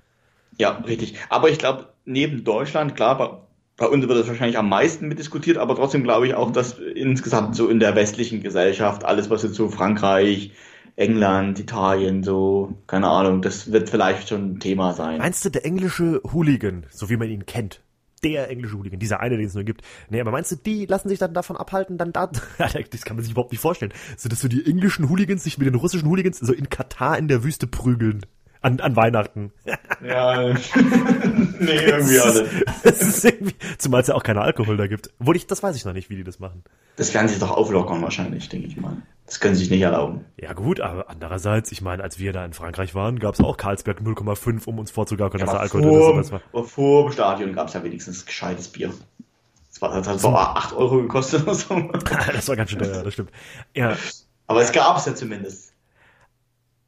Ja, richtig. Aber ich glaube, neben Deutschland, klar, bei, bei uns wird das wahrscheinlich am meisten mitdiskutiert, aber trotzdem glaube ich auch, dass insgesamt so in der westlichen Gesellschaft alles, was jetzt so Frankreich, England, Italien, so, keine Ahnung, das wird vielleicht schon ein Thema sein. Meinst du, der englische Hooligan, so wie man ihn kennt, der englische Hooligan, dieser eine, den es nur gibt. Nee, aber meinst du, die lassen sich dann davon abhalten, dann da, das kann man sich überhaupt nicht vorstellen. So, dass so die englischen Hooligans sich mit den russischen Hooligans so in Katar in der Wüste prügeln. An, an Weihnachten. Ja, nee, irgendwie alle. Das ist irgendwie, zumal es ja auch keinen Alkohol da gibt. Obwohl ich, das weiß ich noch nicht, wie die das machen. Das werden sie doch auflockern wahrscheinlich, denke ich mal. Das können sie sich nicht erlauben. Ja gut, aber andererseits, ich meine, als wir da in Frankreich waren, gab es auch Karlsberg 0,5, um uns vorzugaukeln, ja, dass der Alkohol vor, drin ist. Vor dem Stadion gab es ja wenigstens gescheites Bier. Das, war, das hat so 8 Euro gekostet oder so. das war ganz schön teuer, das stimmt. Ja. Aber es gab es ja zumindest.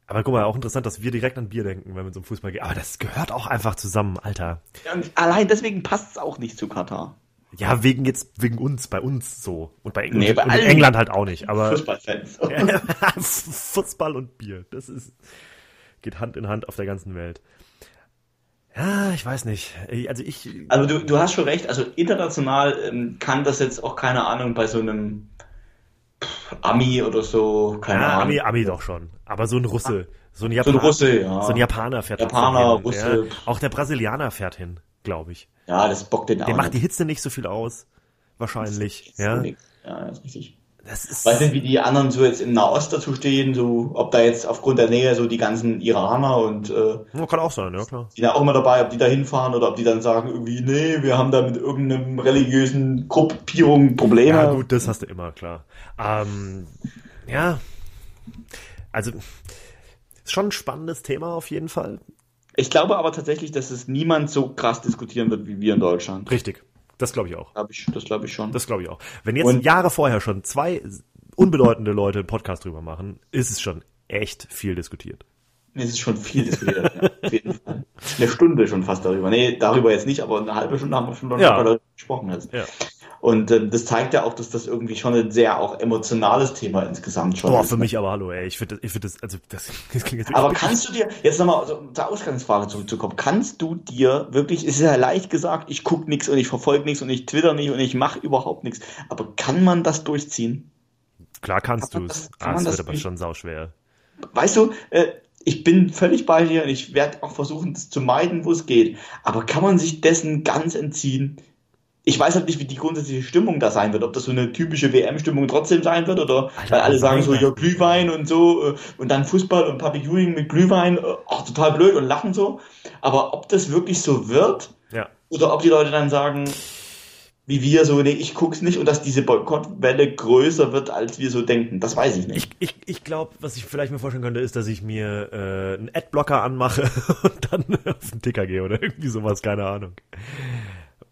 Aber guck mal, auch interessant, dass wir direkt an Bier denken, wenn wir zum Fußball gehen. Aber das gehört auch einfach zusammen, Alter. Ja, allein deswegen passt es auch nicht zu Katar. Ja, wegen jetzt, wegen uns, bei uns so. Und bei, England, nee, bei und England halt auch nicht. Aber Fußballfans. Fußball und Bier. Das ist, geht Hand in Hand auf der ganzen Welt. Ja, ich weiß nicht. Also ich. Also du, du hast schon recht, also international ähm, kann das jetzt auch, keine Ahnung, bei so einem Ami oder so, keine ja, Ahnung. Ami, Ami doch schon. Aber so ein Russe, so ein Japaner, so ein, Russe, ja. so ein Japaner fährt Japaner, hin. Russe. Ja. Auch der Brasilianer fährt hin, glaube ich. Ja, das bockt den auch. Der macht die Hitze nicht so viel aus, wahrscheinlich. Ja, ja, das ist richtig. Das ist Weiß nicht, wie die anderen so jetzt im Nahost dazu stehen, so ob da jetzt aufgrund der Nähe so die ganzen Iraner und äh, ja, kann auch sein, ja klar. Die da auch immer dabei, ob die da hinfahren oder ob die dann sagen irgendwie, nee, wir haben da mit irgendeinem religiösen Gruppierung Probleme. Ja gut, das hast du immer, klar. Ähm, ja, also ist schon ein spannendes Thema auf jeden Fall. Ich glaube aber tatsächlich, dass es niemand so krass diskutieren wird wie wir in Deutschland. Richtig. Das glaube ich auch. Glaub ich, das glaube ich schon. Das glaube ich auch. Wenn jetzt Und Jahre vorher schon zwei unbedeutende Leute einen Podcast drüber machen, ist es schon echt viel diskutiert. Es ist schon viel diskutiert, ja, auf jeden Fall. Eine Stunde schon fast darüber. Nee, darüber jetzt nicht, aber eine halbe Stunde haben wir schon ja. darüber gesprochen. Jetzt. Ja. Und äh, das zeigt ja auch, dass das irgendwie schon ein sehr auch emotionales Thema insgesamt schon Boah, ist. Boah, für ne? mich aber hallo, ey. Ich finde ich find das, also das, das klingt jetzt Aber kannst du dir, jetzt nochmal also, zur Ausgangsfrage zurückzukommen, kannst du dir wirklich, es ist ja leicht gesagt, ich gucke nichts und ich verfolge nichts und ich twitter nicht und ich mache überhaupt nichts. Aber kann man das durchziehen? Klar kannst du es. Ah, das, das wird aber schon sauschwer. Weißt du, äh, ich bin völlig bei dir und ich werde auch versuchen, das zu meiden, wo es geht. Aber kann man sich dessen ganz entziehen? Ich weiß halt nicht, wie die grundsätzliche Stimmung da sein wird, ob das so eine typische WM-Stimmung trotzdem sein wird oder Alter, weil alle sagen so, ja, Glühwein und so äh, und dann Fußball und Public Viewing mit Glühwein, ach, äh, total blöd und lachen so. Aber ob das wirklich so wird ja. oder ob die Leute dann sagen, wie wir so, nee, ich guck's nicht und dass diese Boykottwelle größer wird, als wir so denken. Das weiß ich nicht. Ich, ich, ich glaube, was ich vielleicht mir vorstellen könnte, ist, dass ich mir äh, einen Adblocker anmache und dann auf den Ticker gehe oder irgendwie sowas, keine Ahnung.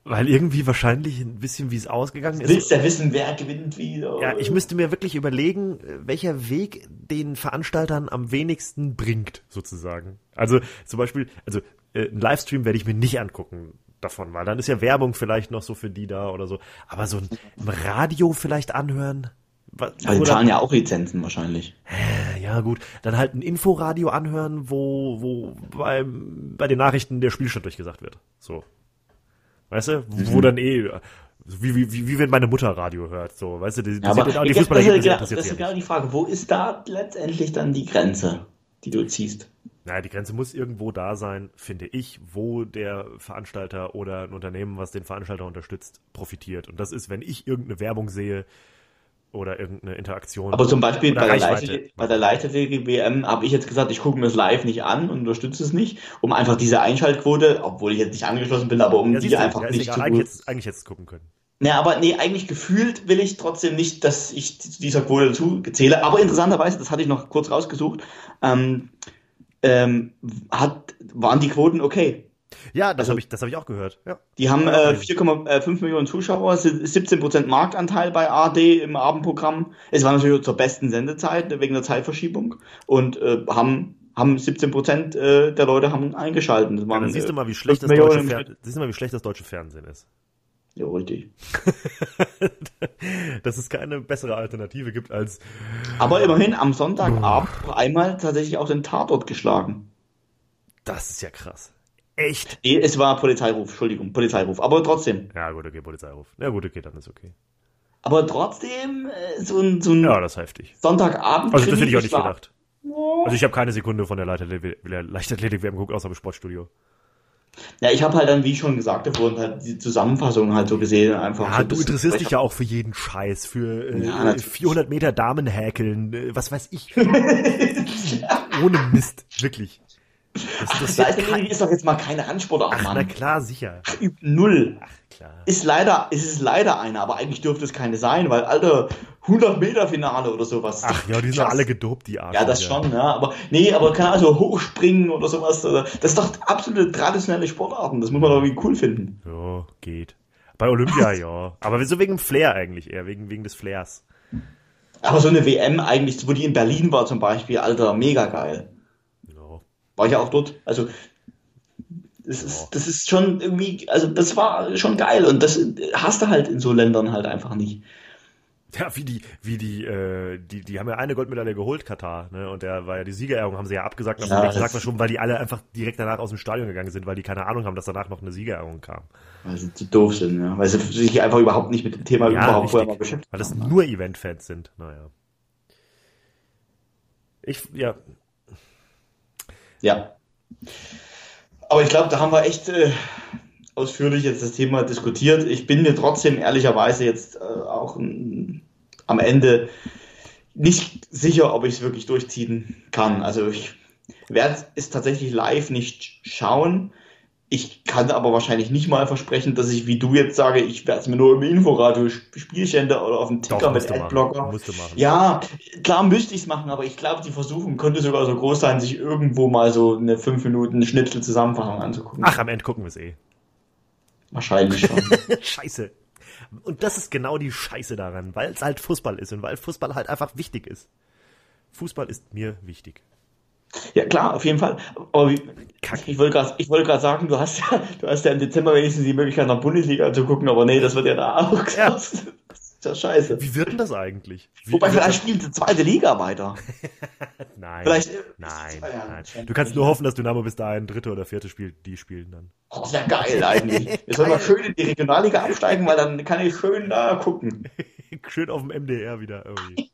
Weil irgendwie wahrscheinlich ein bisschen, wie es ausgegangen ist. Willst ja wissen, wer gewinnt wie? Ja, ich müsste mir wirklich überlegen, welcher Weg den Veranstaltern am wenigsten bringt, sozusagen. Also zum Beispiel, also äh, ein Livestream werde ich mir nicht angucken davon, weil dann ist ja Werbung vielleicht noch so für die da oder so. Aber so ein Radio vielleicht anhören. Was, also die zahlen ja auch Lizenzen wahrscheinlich. Ja, gut. Dann halt ein Inforadio anhören, wo, wo beim, bei den Nachrichten der Spielstand durchgesagt wird. So. Weißt du? Mhm. Wo dann eh, wie, wie, wie, wie wenn meine Mutter Radio hört, so, weißt du, die, ja, aber die, die Fußballer das, ist, das, das ist genau die Frage, wo ist da letztendlich dann die Grenze, die du ziehst? Naja, die Grenze muss irgendwo da sein, finde ich, wo der Veranstalter oder ein Unternehmen, was den Veranstalter unterstützt, profitiert. Und das ist, wenn ich irgendeine Werbung sehe oder irgendeine Interaktion. Aber zum Beispiel bei der. Leichtathletik, bei der Leichtathletik-WM habe ich jetzt gesagt, ich gucke mir das live nicht an und unterstütze es nicht, um einfach diese Einschaltquote, obwohl ich jetzt nicht angeschlossen bin, aber um ja, die du, einfach ja, nicht egal. zu Eigentlich jetzt, eigentlich jetzt gucken können. Ne, aber nee, eigentlich gefühlt will ich trotzdem nicht, dass ich zu dieser Quote dazu zähle. Aber interessanterweise, das hatte ich noch kurz rausgesucht, ähm, ähm, hat, waren die Quoten okay. Ja, das Also- habe ich, das habe ich auch gehört. Ja. Die haben Ja, äh, 4,5 Millionen Zuschauer, si- 17% Marktanteil bei AD im Abendprogramm. Es war natürlich zur besten Sendezeit wegen der Zeitverschiebung und äh, haben haben 17% äh, der Leute haben eingeschaltet. Das Ja, waren, dann siehst du äh, mal, wie schlecht das deutsche Fer siehst du mal, wie schlecht das deutsche Fernsehen ist. Ja, richtig. Dass es keine bessere Alternative gibt als Aber immerhin am Sonntagabend einmal tatsächlich auch den Tatort geschlagen. das ist ja krass. Echt? Nee, es war Polizeiruf, Entschuldigung, Polizeiruf. Aber trotzdem, Ja, gut, okay, Polizeiruf. Ja, gut, okay, dann ist okay. aber trotzdem äh, so ein, so ein Ja, das ist heftig. Sonntagabend. Also, das hätte ich auch nicht gedacht. Also, ich habe keine Sekunde von der Leichtathletik- der Leichtathletik-WM geguckt, außer im Sportstudio. Ja, ich habe halt dann, wie schon gesagt davor, halt die Zusammenfassung halt so gesehen, einfach. Ja, so du interessierst dich ja auch für jeden Scheiß, für äh, Ja, natürlich. 400 Meter Damen häkeln, äh, was weiß ich. Ohne Mist, wirklich. Das, das Leichtathletik ist doch jetzt mal keine Handsportart, Ach, na Mann. klar, sicher. Übt Null. Klar. Ist leider, ist es leider eine, aber eigentlich dürfte es keine sein, weil, Alter, 100 Meter Finale oder sowas. Ach ja, die sind alle gedopt, die Arsch. Ja, das schon, ja. Aber nee, aber keine Ahnung, so hochspringen oder sowas. Oder, das ist doch absolute traditionelle Sportarten. Das muss man doch irgendwie cool finden. Ja, geht. Bei Olympia ja. Aber so wegen dem Flair eigentlich eher, wegen, wegen des Flairs. Aber so eine WM eigentlich, wo die in Berlin war zum Beispiel, Alter, mega geil. Ja. War ich ja auch dort. Also, das ist, das ist schon irgendwie, also das war schon geil und das hast du halt in so Ländern halt einfach nicht. Ja, wie die, wie die, äh, die, die haben ja eine Goldmedaille geholt, Katar, ne? Und der war ja die Siegerehrung, haben sie ja abgesagt, Ja, ja, das- sagt man schon, weil die alle einfach direkt danach aus dem Stadion gegangen sind, weil die keine Ahnung haben, dass danach noch eine Siegerehrung kam. Weil sie zu doof sind, ja. Weil sie sich einfach überhaupt nicht mit dem Thema überhaupt vorher mal beschäftigt weil das haben. nur Event-Fans sind. Naja. Ich, ja, Ja. Aber ich glaube, da haben wir echt äh, ausführlich jetzt das Thema diskutiert. Ich bin mir trotzdem ehrlicherweise jetzt äh, auch mm, am Ende nicht sicher, ob ich es wirklich durchziehen kann. Also ich werde es tatsächlich live nicht schauen. Ich kann aber wahrscheinlich nicht mal versprechen, dass ich, wie du jetzt sage, ich werde es mir nur im Inforadio sp- Spielstände oder auf dem doch, Ticker mit du machen. Adblocker. Ja, klar müsste ich es machen, aber ich glaube, die Versuchung könnte sogar so groß sein, sich irgendwo mal so eine 5 Minuten Schnitzel-Zusammenfassung anzugucken. Ach, am Ende gucken wir es eh. Wahrscheinlich schon. Scheiße. Und das ist genau die Scheiße daran, weil es halt Fußball ist und weil Fußball halt einfach wichtig ist. Fußball ist mir wichtig. Ja, klar, auf jeden Fall. Aber wie, Kacke. ich wollte gerade gerade sagen, du hast, ja, du hast ja im Dezember wenigstens die Möglichkeit, nach Bundesliga zu gucken, aber nee, das wird ja da auch Ja. Das ist ja scheiße. Wie wird denn das eigentlich? Wie, Wobei, vielleicht spielt die zweite Liga weiter. Nein. Vielleicht, äh, Nein, Ja, nein. Du kannst nur hoffen, dass Dynamo bis dahin dritte oder vierte spielt, die spielen dann. Oh, das wäre geil eigentlich. Wir sollen mal schön in die Regionalliga absteigen, weil dann kann ich schön da gucken. Schön auf dem MDR wieder irgendwie.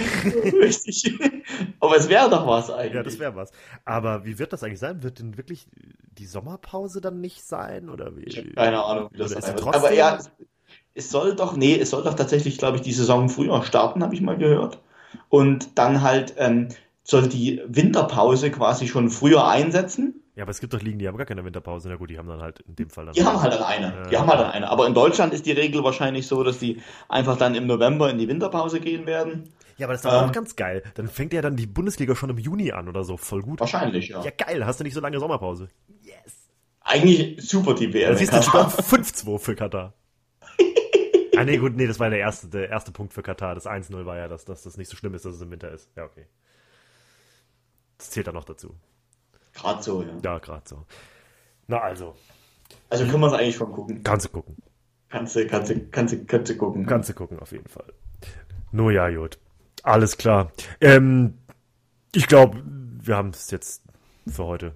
Richtig. Aber es wäre doch was eigentlich. Ja, das wäre was. Aber wie wird das eigentlich sein? Wird denn wirklich die Sommerpause dann nicht sein? Oder wie? Ich habe keine Ahnung, wie das sein wird. Aber ja, es, soll doch, nee, es soll doch tatsächlich, glaube ich, die Saison früher starten, habe ich mal gehört. Und dann halt ähm, soll die Winterpause quasi schon früher einsetzen. Ja, aber es gibt doch Ligen, die haben gar keine Winterpause. Na gut, die haben dann halt in dem Fall dann. Die haben halt dann eine. Die Ja. haben halt dann eine. Aber in Deutschland ist die Regel wahrscheinlich so, dass die einfach dann im November in die Winterpause gehen werden. Ja, aber das ist doch Ähm. auch ganz geil. Dann fängt ja dann die Bundesliga schon im Juni an oder so. Voll gut. Wahrscheinlich, ja. Ja, geil. Hast du nicht so lange Sommerpause. Yes. Eigentlich super die WM. Dann siehst du sogar 5-2 für Katar. ah, nee, gut, nee, das war der erste, der erste Punkt für Katar. Das 1-0 war ja, dass, dass das nicht so schlimm ist, dass es im Winter ist. Ja, okay. Das zählt dann noch dazu. Gerade so, ja. Ja, gerade so. Na also, Also können wir es eigentlich schon gucken. kannst du gucken. Kannst du, kannst du, kannst du, kannst du gucken. Kannst du gucken, auf jeden Fall. No, ja, gut. Alles klar. Ähm, ich glaube, wir haben es jetzt für heute.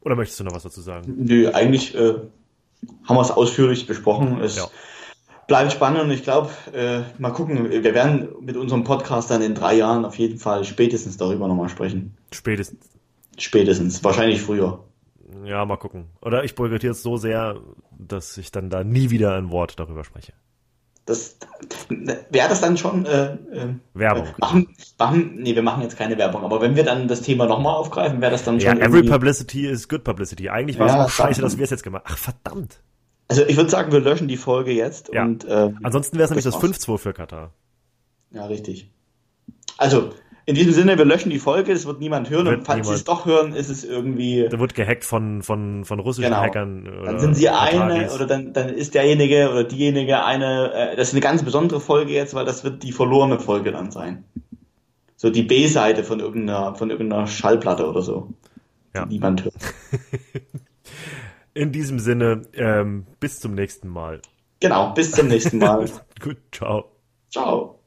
Oder möchtest du noch was dazu sagen? Nö, eigentlich äh, haben wir es ausführlich besprochen. Es Ja. bleibt spannend und ich glaube, äh, mal gucken, wir werden mit unserem Podcast dann in drei Jahren auf jeden Fall spätestens darüber nochmal sprechen. Spätestens. Spätestens, wahrscheinlich früher. Ja, mal gucken. Oder ich boykottiere es so sehr, dass ich dann da nie wieder ein Wort darüber spreche. Das wäre das dann schon äh, äh, Werbung. Machen, machen, nee, wir machen jetzt keine Werbung, aber wenn wir dann das Thema nochmal aufgreifen, wäre das dann Ja, schon. every publicity is good publicity. Eigentlich war es Ja, auch scheiße, dass wir es jetzt gemacht haben. Ach, verdammt. Also ich würde sagen, wir löschen die Folge jetzt Ja. und äh, Ansonsten wäre es nämlich Das das war's. 5-2 für Katar. ja, richtig. Also, in diesem Sinne, wir löschen die Folge, das wird niemand hören Wird und falls sie es doch hören, ist es irgendwie. Da wird gehackt von, von, von russischen Genau. Hackern. Dann sind sie eine oder dann, dann ist derjenige oder diejenige eine, äh, das ist eine ganz besondere Folge jetzt, weil das wird die verlorene Folge dann sein. So die B-Seite von irgendeiner, von irgendeiner Schallplatte oder so. Ja. Die niemand hört. In diesem Sinne, ähm, bis zum nächsten Mal. Genau, bis zum nächsten Mal. Gut, ciao. Ciao.